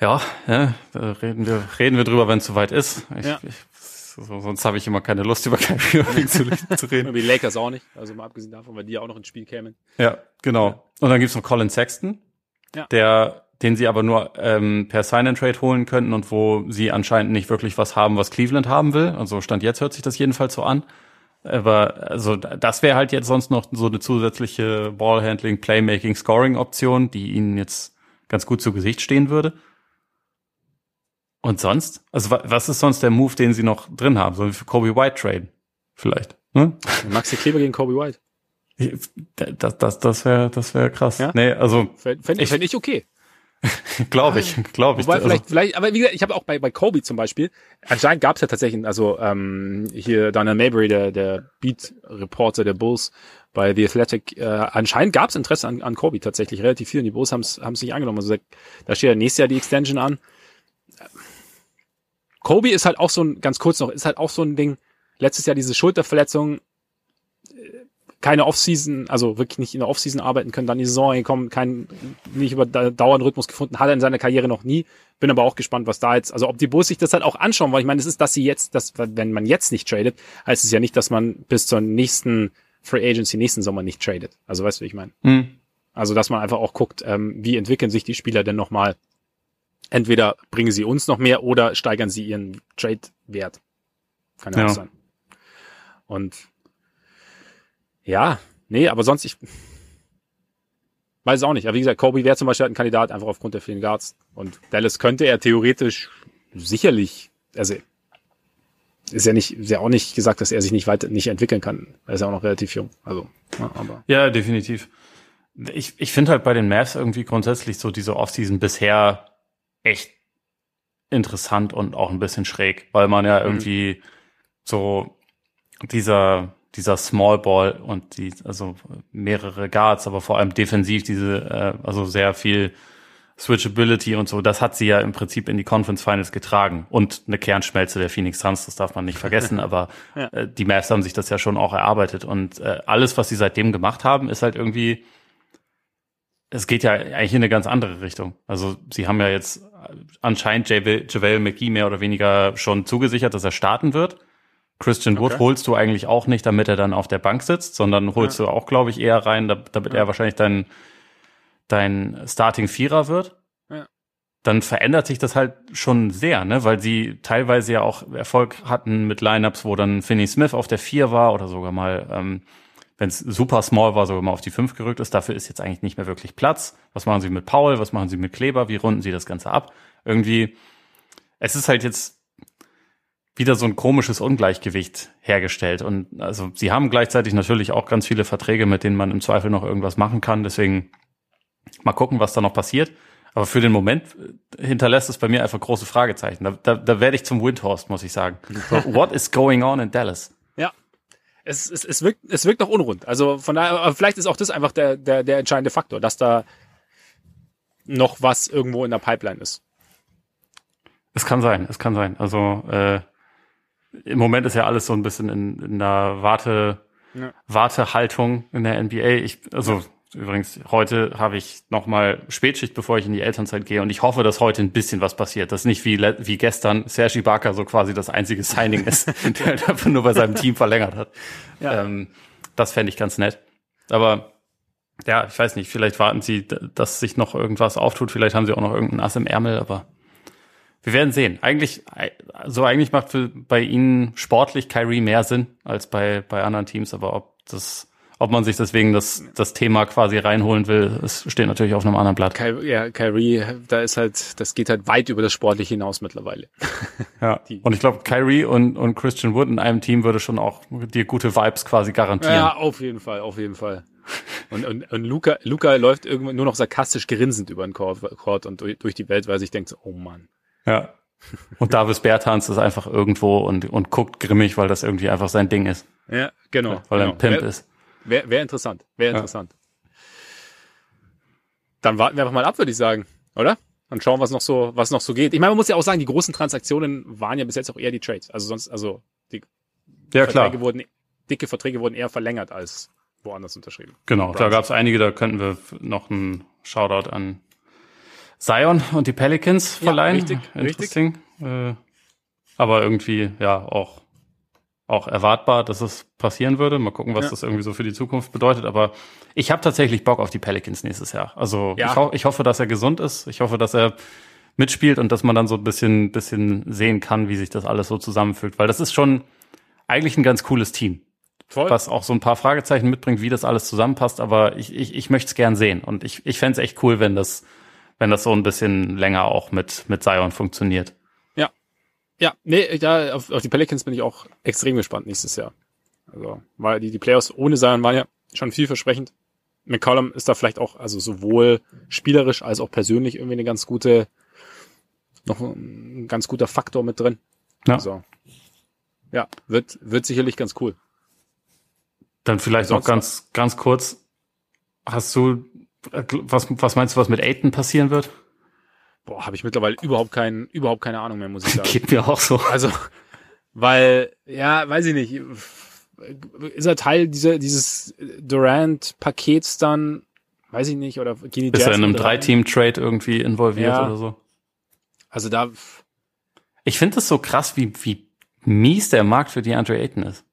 B: Ja, ja, da reden wir, reden wir drüber, wenn es soweit ist. Ich, ja. ich, so, sonst habe ich immer keine Lust, über Kyrie Irving zu, [laughs] zu reden.
A: Und die Lakers auch nicht, also mal abgesehen davon, weil die ja auch noch ins Spiel kämen.
B: Ja, genau. Ja. Und dann gibt's noch Colin Sexton, ja. der den sie aber nur ähm, per Sign-and-Trade holen könnten und wo sie anscheinend nicht wirklich was haben, was Cleveland haben will. Also Stand jetzt hört sich das jedenfalls so an. Aber also das wäre halt jetzt sonst noch so eine zusätzliche Ballhandling, Playmaking, Scoring-Option, die ihnen jetzt ganz gut zu Gesicht stehen würde. Und sonst? Also was ist sonst der Move, den sie noch drin haben? Sollen wir für Kobe White traden? Vielleicht.
A: Hm? Maxi Kleber gegen Kobe White. [laughs]
B: Das, das, das wäre das wär krass. Ja? Nee, also.
A: Fände ich, fänd ich okay. [laughs]
B: glaube ich, glaube ich.
A: Wobei also. vielleicht, vielleicht, aber wie gesagt, ich habe auch bei, bei Kobe zum Beispiel, anscheinend gab es ja tatsächlich, also ähm, hier Daniel Mabry, der, der Beat-Reporter der Bulls bei The Athletic, äh, anscheinend gab es Interesse an, an Kobe tatsächlich relativ viel und die Bulls haben es nicht angenommen. Also da steht ja nächstes Jahr die Extension an. Kobe ist halt auch so ein, ganz kurz noch, ist halt auch so ein Ding, letztes Jahr diese Schulterverletzung, keine Offseason, also wirklich nicht in der Offseason arbeiten können, dann die Saison kommen, kein, nicht über dauernden Rhythmus gefunden, hat er in seiner Karriere noch nie. Bin aber auch gespannt, was da jetzt, also ob die Bulls sich das halt auch anschauen, weil ich meine, es ist, dass sie jetzt, dass, wenn man jetzt nicht tradet, heißt es ja nicht, dass man bis zur nächsten Free Agency nächsten Sommer nicht tradet. Also weißt du, wie ich meine? Mhm. Also, dass man einfach auch guckt, ähm, wie entwickeln sich die Spieler denn nochmal. Entweder bringen sie uns noch mehr oder steigern sie ihren Trade-Wert. Kann ja, ja auch sein. Und ja, nee, aber sonst, ich weiß es auch nicht. Aber wie gesagt, Kobe wäre zum Beispiel ein Kandidat, einfach aufgrund der vielen Guards. Und Dallas könnte er theoretisch sicherlich, also ist ja nicht, ist ja auch nicht gesagt, dass er sich nicht weiter, nicht entwickeln kann. Er ist ja auch noch relativ jung. Also,
B: ja, aber. Ja, definitiv. Ich, ich finde halt bei den Mavs irgendwie grundsätzlich so diese Offseason bisher echt interessant und auch ein bisschen schräg, weil man ja mhm. irgendwie mhm. so dieser dieser Small Ball und die, also mehrere Guards, aber vor allem defensiv diese, äh, also sehr viel Switchability und so, das hat sie ja im Prinzip in die Conference Finals getragen und eine Kernschmelze der Phoenix Suns, das darf man nicht vergessen, [laughs] aber ja. äh, die Mavs haben sich das ja schon auch erarbeitet und äh, alles, was sie seitdem gemacht haben, ist halt irgendwie, es geht ja eigentlich in eine ganz andere Richtung. Also sie haben ja jetzt anscheinend JaVale McGee mehr oder weniger schon zugesichert, dass er starten wird. Christian Wood okay. holst du eigentlich auch nicht, damit er dann auf der Bank sitzt, sondern holst ja. du auch, glaube ich, eher rein, damit ja. er wahrscheinlich dein, dein Starting Vierer wird. Ja. Dann verändert sich das halt schon sehr, ne, weil sie teilweise ja auch Erfolg hatten mit Lineups, wo dann Finney Smith auf der Vier war oder sogar mal ähm, wenn es super small war, sogar mal auf die 5 gerückt ist. Dafür ist jetzt eigentlich nicht mehr wirklich Platz. Was machen sie mit Paul? Was machen sie mit Kleber? Wie runden sie das Ganze ab? Irgendwie, es ist halt jetzt wieder so ein komisches Ungleichgewicht hergestellt. Und also sie haben gleichzeitig natürlich auch ganz viele Verträge, mit denen man im Zweifel noch irgendwas machen kann. Deswegen mal gucken, was da noch passiert. Aber für den Moment hinterlässt es bei mir einfach große Fragezeichen. Da, da, da werde ich zum Windhorst, muss ich sagen. [laughs] What is going on in Dallas?
A: Ja. Es, es, es, wirkt, es wirkt noch unrund. Also von daher, vielleicht ist auch das einfach der, der, der entscheidende Faktor, dass da noch was irgendwo in der Pipeline ist.
B: Es kann sein, es kann sein. Also äh, im Moment ist ja alles so ein bisschen in, in der Warte, ja. Wartehaltung in der NBA. Ich, also übrigens, heute habe ich nochmal Spätschicht, bevor ich in die Elternzeit gehe und ich hoffe, dass heute ein bisschen was passiert. Dass nicht wie, wie gestern Sergi Barker so quasi das einzige Signing ist, [laughs] [laughs] der halt einfach nur bei seinem Team verlängert hat. Ja. Ähm, das fände ich ganz nett. Aber ja, ich weiß nicht, vielleicht warten sie, dass sich noch irgendwas auftut. Vielleicht haben sie auch noch irgendeinen Ass im Ärmel, aber wir werden sehen. Eigentlich, so eigentlich macht für, bei ihnen sportlich Kyrie mehr Sinn als bei, bei anderen Teams, aber ob das, ob man sich deswegen das, das Thema quasi reinholen will, es steht natürlich auf einem anderen Blatt.
A: Ky ja, Kyrie, da ist halt, das geht halt weit über das Sportliche hinaus mittlerweile.
B: Ja. [laughs] und ich glaube, Kyrie und, und Christian Wood in einem Team würde schon auch dir gute Vibes quasi garantieren.
A: Ja, auf jeden Fall, auf jeden Fall. Und, und, und Luca, Luca läuft irgendwann nur noch sarkastisch grinsend über den Court und durch die Welt, weil sich denkt, so, oh Mann.
B: Ja. Und Davis Bertans ist einfach irgendwo und, und guckt grimmig, weil das irgendwie einfach sein Ding ist.
A: Ja, genau.
B: Weil
A: er
B: ein Pimp
A: wär,
B: ist.
A: Wäre wär interessant. Wäre interessant. Ja. Dann warten wir einfach mal ab, würde ich sagen, oder? Dann schauen, was noch so, was noch so geht. Ich meine, man muss ja auch sagen, die großen Transaktionen waren ja bis jetzt auch eher die Trades. Also sonst, also die
B: ja,
A: Verträge
B: klar.
A: wurden, dicke Verträge wurden eher verlängert als woanders unterschrieben.
B: Genau, da gab es einige, da könnten wir noch einen Shoutout an Zion und die Pelicans verleihen.
A: Ja, richtig,
B: Interesting. Äh, aber irgendwie ja auch auch erwartbar, dass es passieren würde. Mal gucken, was ja. das irgendwie so für die Zukunft bedeutet. Aber ich habe tatsächlich Bock auf die Pelicans nächstes Jahr. Also ja. ich, ho ich hoffe, dass er gesund ist. Ich hoffe, dass er mitspielt und dass man dann so ein bisschen, bisschen sehen kann, wie sich das alles so zusammenfügt. Weil das ist schon eigentlich ein ganz cooles Team. Voll. Was auch so ein paar Fragezeichen mitbringt, wie das alles zusammenpasst. Aber ich, ich, ich möchte es gern sehen. Und ich, ich fände es echt cool, wenn das wenn das so ein bisschen länger auch mit, mit Zion funktioniert.
A: Ja. Ja, nee, ja, auf, auf die Pelicans bin ich auch extrem gespannt nächstes Jahr. Also, weil die, die Playoffs ohne Zion waren ja schon vielversprechend. McCollum ist da vielleicht auch, also sowohl spielerisch als auch persönlich irgendwie eine ganz gute, noch ein ganz guter Faktor mit drin.
B: Ja.
A: Also, ja, wird, wird sicherlich ganz cool.
B: Dann vielleicht noch ganz, ganz kurz. Hast du was, was meinst du, was mit Aiden passieren wird?
A: Boah, habe ich mittlerweile überhaupt keinen, überhaupt keine Ahnung mehr, muss ich sagen. [laughs]
B: Geht mir auch so.
A: Also, weil, ja, weiß ich nicht, ist er Teil dieser, dieses Durant-Pakets dann, weiß ich nicht, oder
B: gehen die Ist er in einem Drei-Team-Trade irgendwie involviert ja. oder so?
A: Also da.
B: Ich finde es so krass, wie, wie mies der Markt für DeAndre Ayton ist.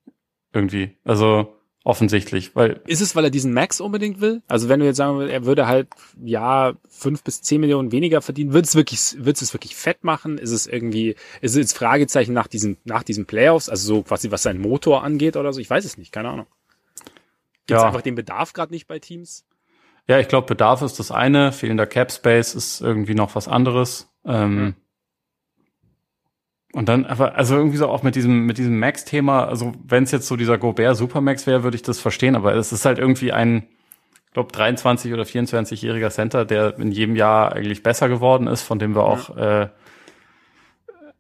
B: Irgendwie. Also, offensichtlich, weil
A: ist es, weil er diesen Max unbedingt will? Also wenn du jetzt sagen würdest, er würde halt ja fünf bis zehn Millionen weniger verdienen, wird es wirklich, wird es wirklich fett machen? Ist es irgendwie, ist es jetzt Fragezeichen nach diesen nach diesen Playoffs, also so quasi was sein Motor angeht oder so? Ich weiß es nicht, keine Ahnung. Gibt es ja. einfach den Bedarf gerade nicht bei Teams?
B: Ja, ich glaube, Bedarf ist das eine, fehlender Cap Space ist irgendwie noch was anderes. Ähm, mhm. Und dann aber, also irgendwie so auch mit diesem, mit diesem Max-Thema, also wenn es jetzt so dieser Gobert Supermax wäre, würde ich das verstehen, aber es ist halt irgendwie ein, ich glaube, 23 oder 24-jähriger Center, der in jedem Jahr eigentlich besser geworden ist, von dem wir auch, äh,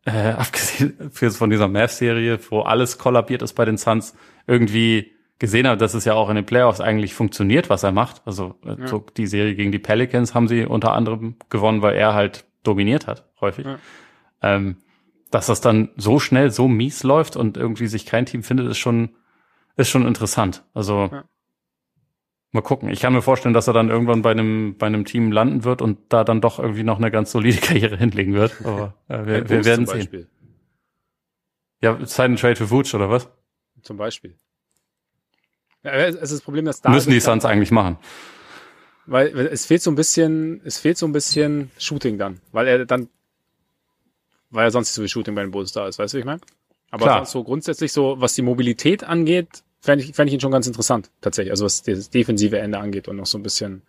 B: äh, [laughs] abgesehen von dieser Math-Serie, wo alles kollabiert ist bei den Suns, irgendwie gesehen haben, dass es ja auch in den Playoffs eigentlich funktioniert, was er macht. Also äh, ja. so die Serie gegen die Pelicans haben sie unter anderem gewonnen, weil er halt dominiert hat, häufig. Ja. Ähm, dass das dann so schnell so mies läuft und irgendwie sich kein Team findet, ist schon, ist schon interessant. Also ja. mal gucken. Ich kann mir vorstellen, dass er dann irgendwann bei einem, bei einem Team landen wird und da dann doch irgendwie noch eine ganz solide [laughs] Karriere hinlegen wird. Aber äh, wir, wir werden sehen. Ja, Sign Trade für Vooch oder was?
A: Zum Beispiel. Ja, es ist das Problem, dass
B: da müssen die Suns eigentlich machen.
A: Weil es fehlt so ein bisschen, es fehlt so ein bisschen Shooting dann, weil er dann weil ja sonst nicht so viel Shooting bei den Bulls da ist, weißt du, wie ich meine? Aber so grundsätzlich so, was die Mobilität angeht, fände ich, fänd ich ihn schon ganz interessant, tatsächlich. Also was das defensive Ende angeht und noch so ein bisschen,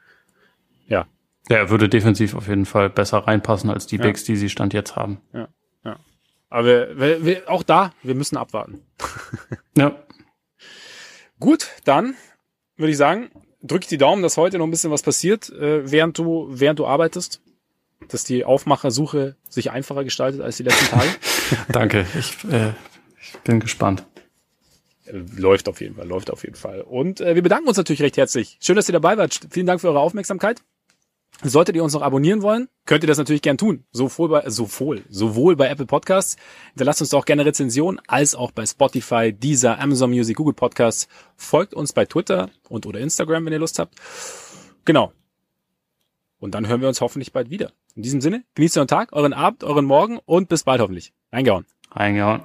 A: ja.
B: Ja, er würde defensiv auf jeden Fall besser reinpassen als die
A: Ja.
B: Bigs, die sie Stand jetzt haben.
A: Ja, ja. Aber wir, wir, wir, auch da, wir müssen abwarten. [laughs]
B: Ja.
A: Gut, dann würde ich sagen, drück die Daumen, dass heute noch ein bisschen was passiert, äh, während du, während du arbeitest. Dass die Aufmachersuche sich einfacher gestaltet als die letzten Tage. [laughs]
B: Danke. Ich, äh, ich bin gespannt.
A: Läuft auf jeden Fall, läuft auf jeden Fall. Und äh, wir bedanken uns natürlich recht herzlich. Schön, dass ihr dabei wart. Vielen Dank für eure Aufmerksamkeit. Solltet ihr uns noch abonnieren wollen, könnt ihr das natürlich gern tun. Sowohl bei, sowohl, sowohl bei Apple Podcasts. Hinterlasst uns doch gerne Rezensionen, als auch bei Spotify, Deezer, Amazon Music, Google Podcasts. Folgt uns bei Twitter und oder Instagram, wenn ihr Lust habt. Genau. Und dann hören wir uns hoffentlich bald wieder. In diesem Sinne, genießt euren Tag, euren Abend, euren Morgen und bis bald hoffentlich. Reingehauen.
B: Reingehauen.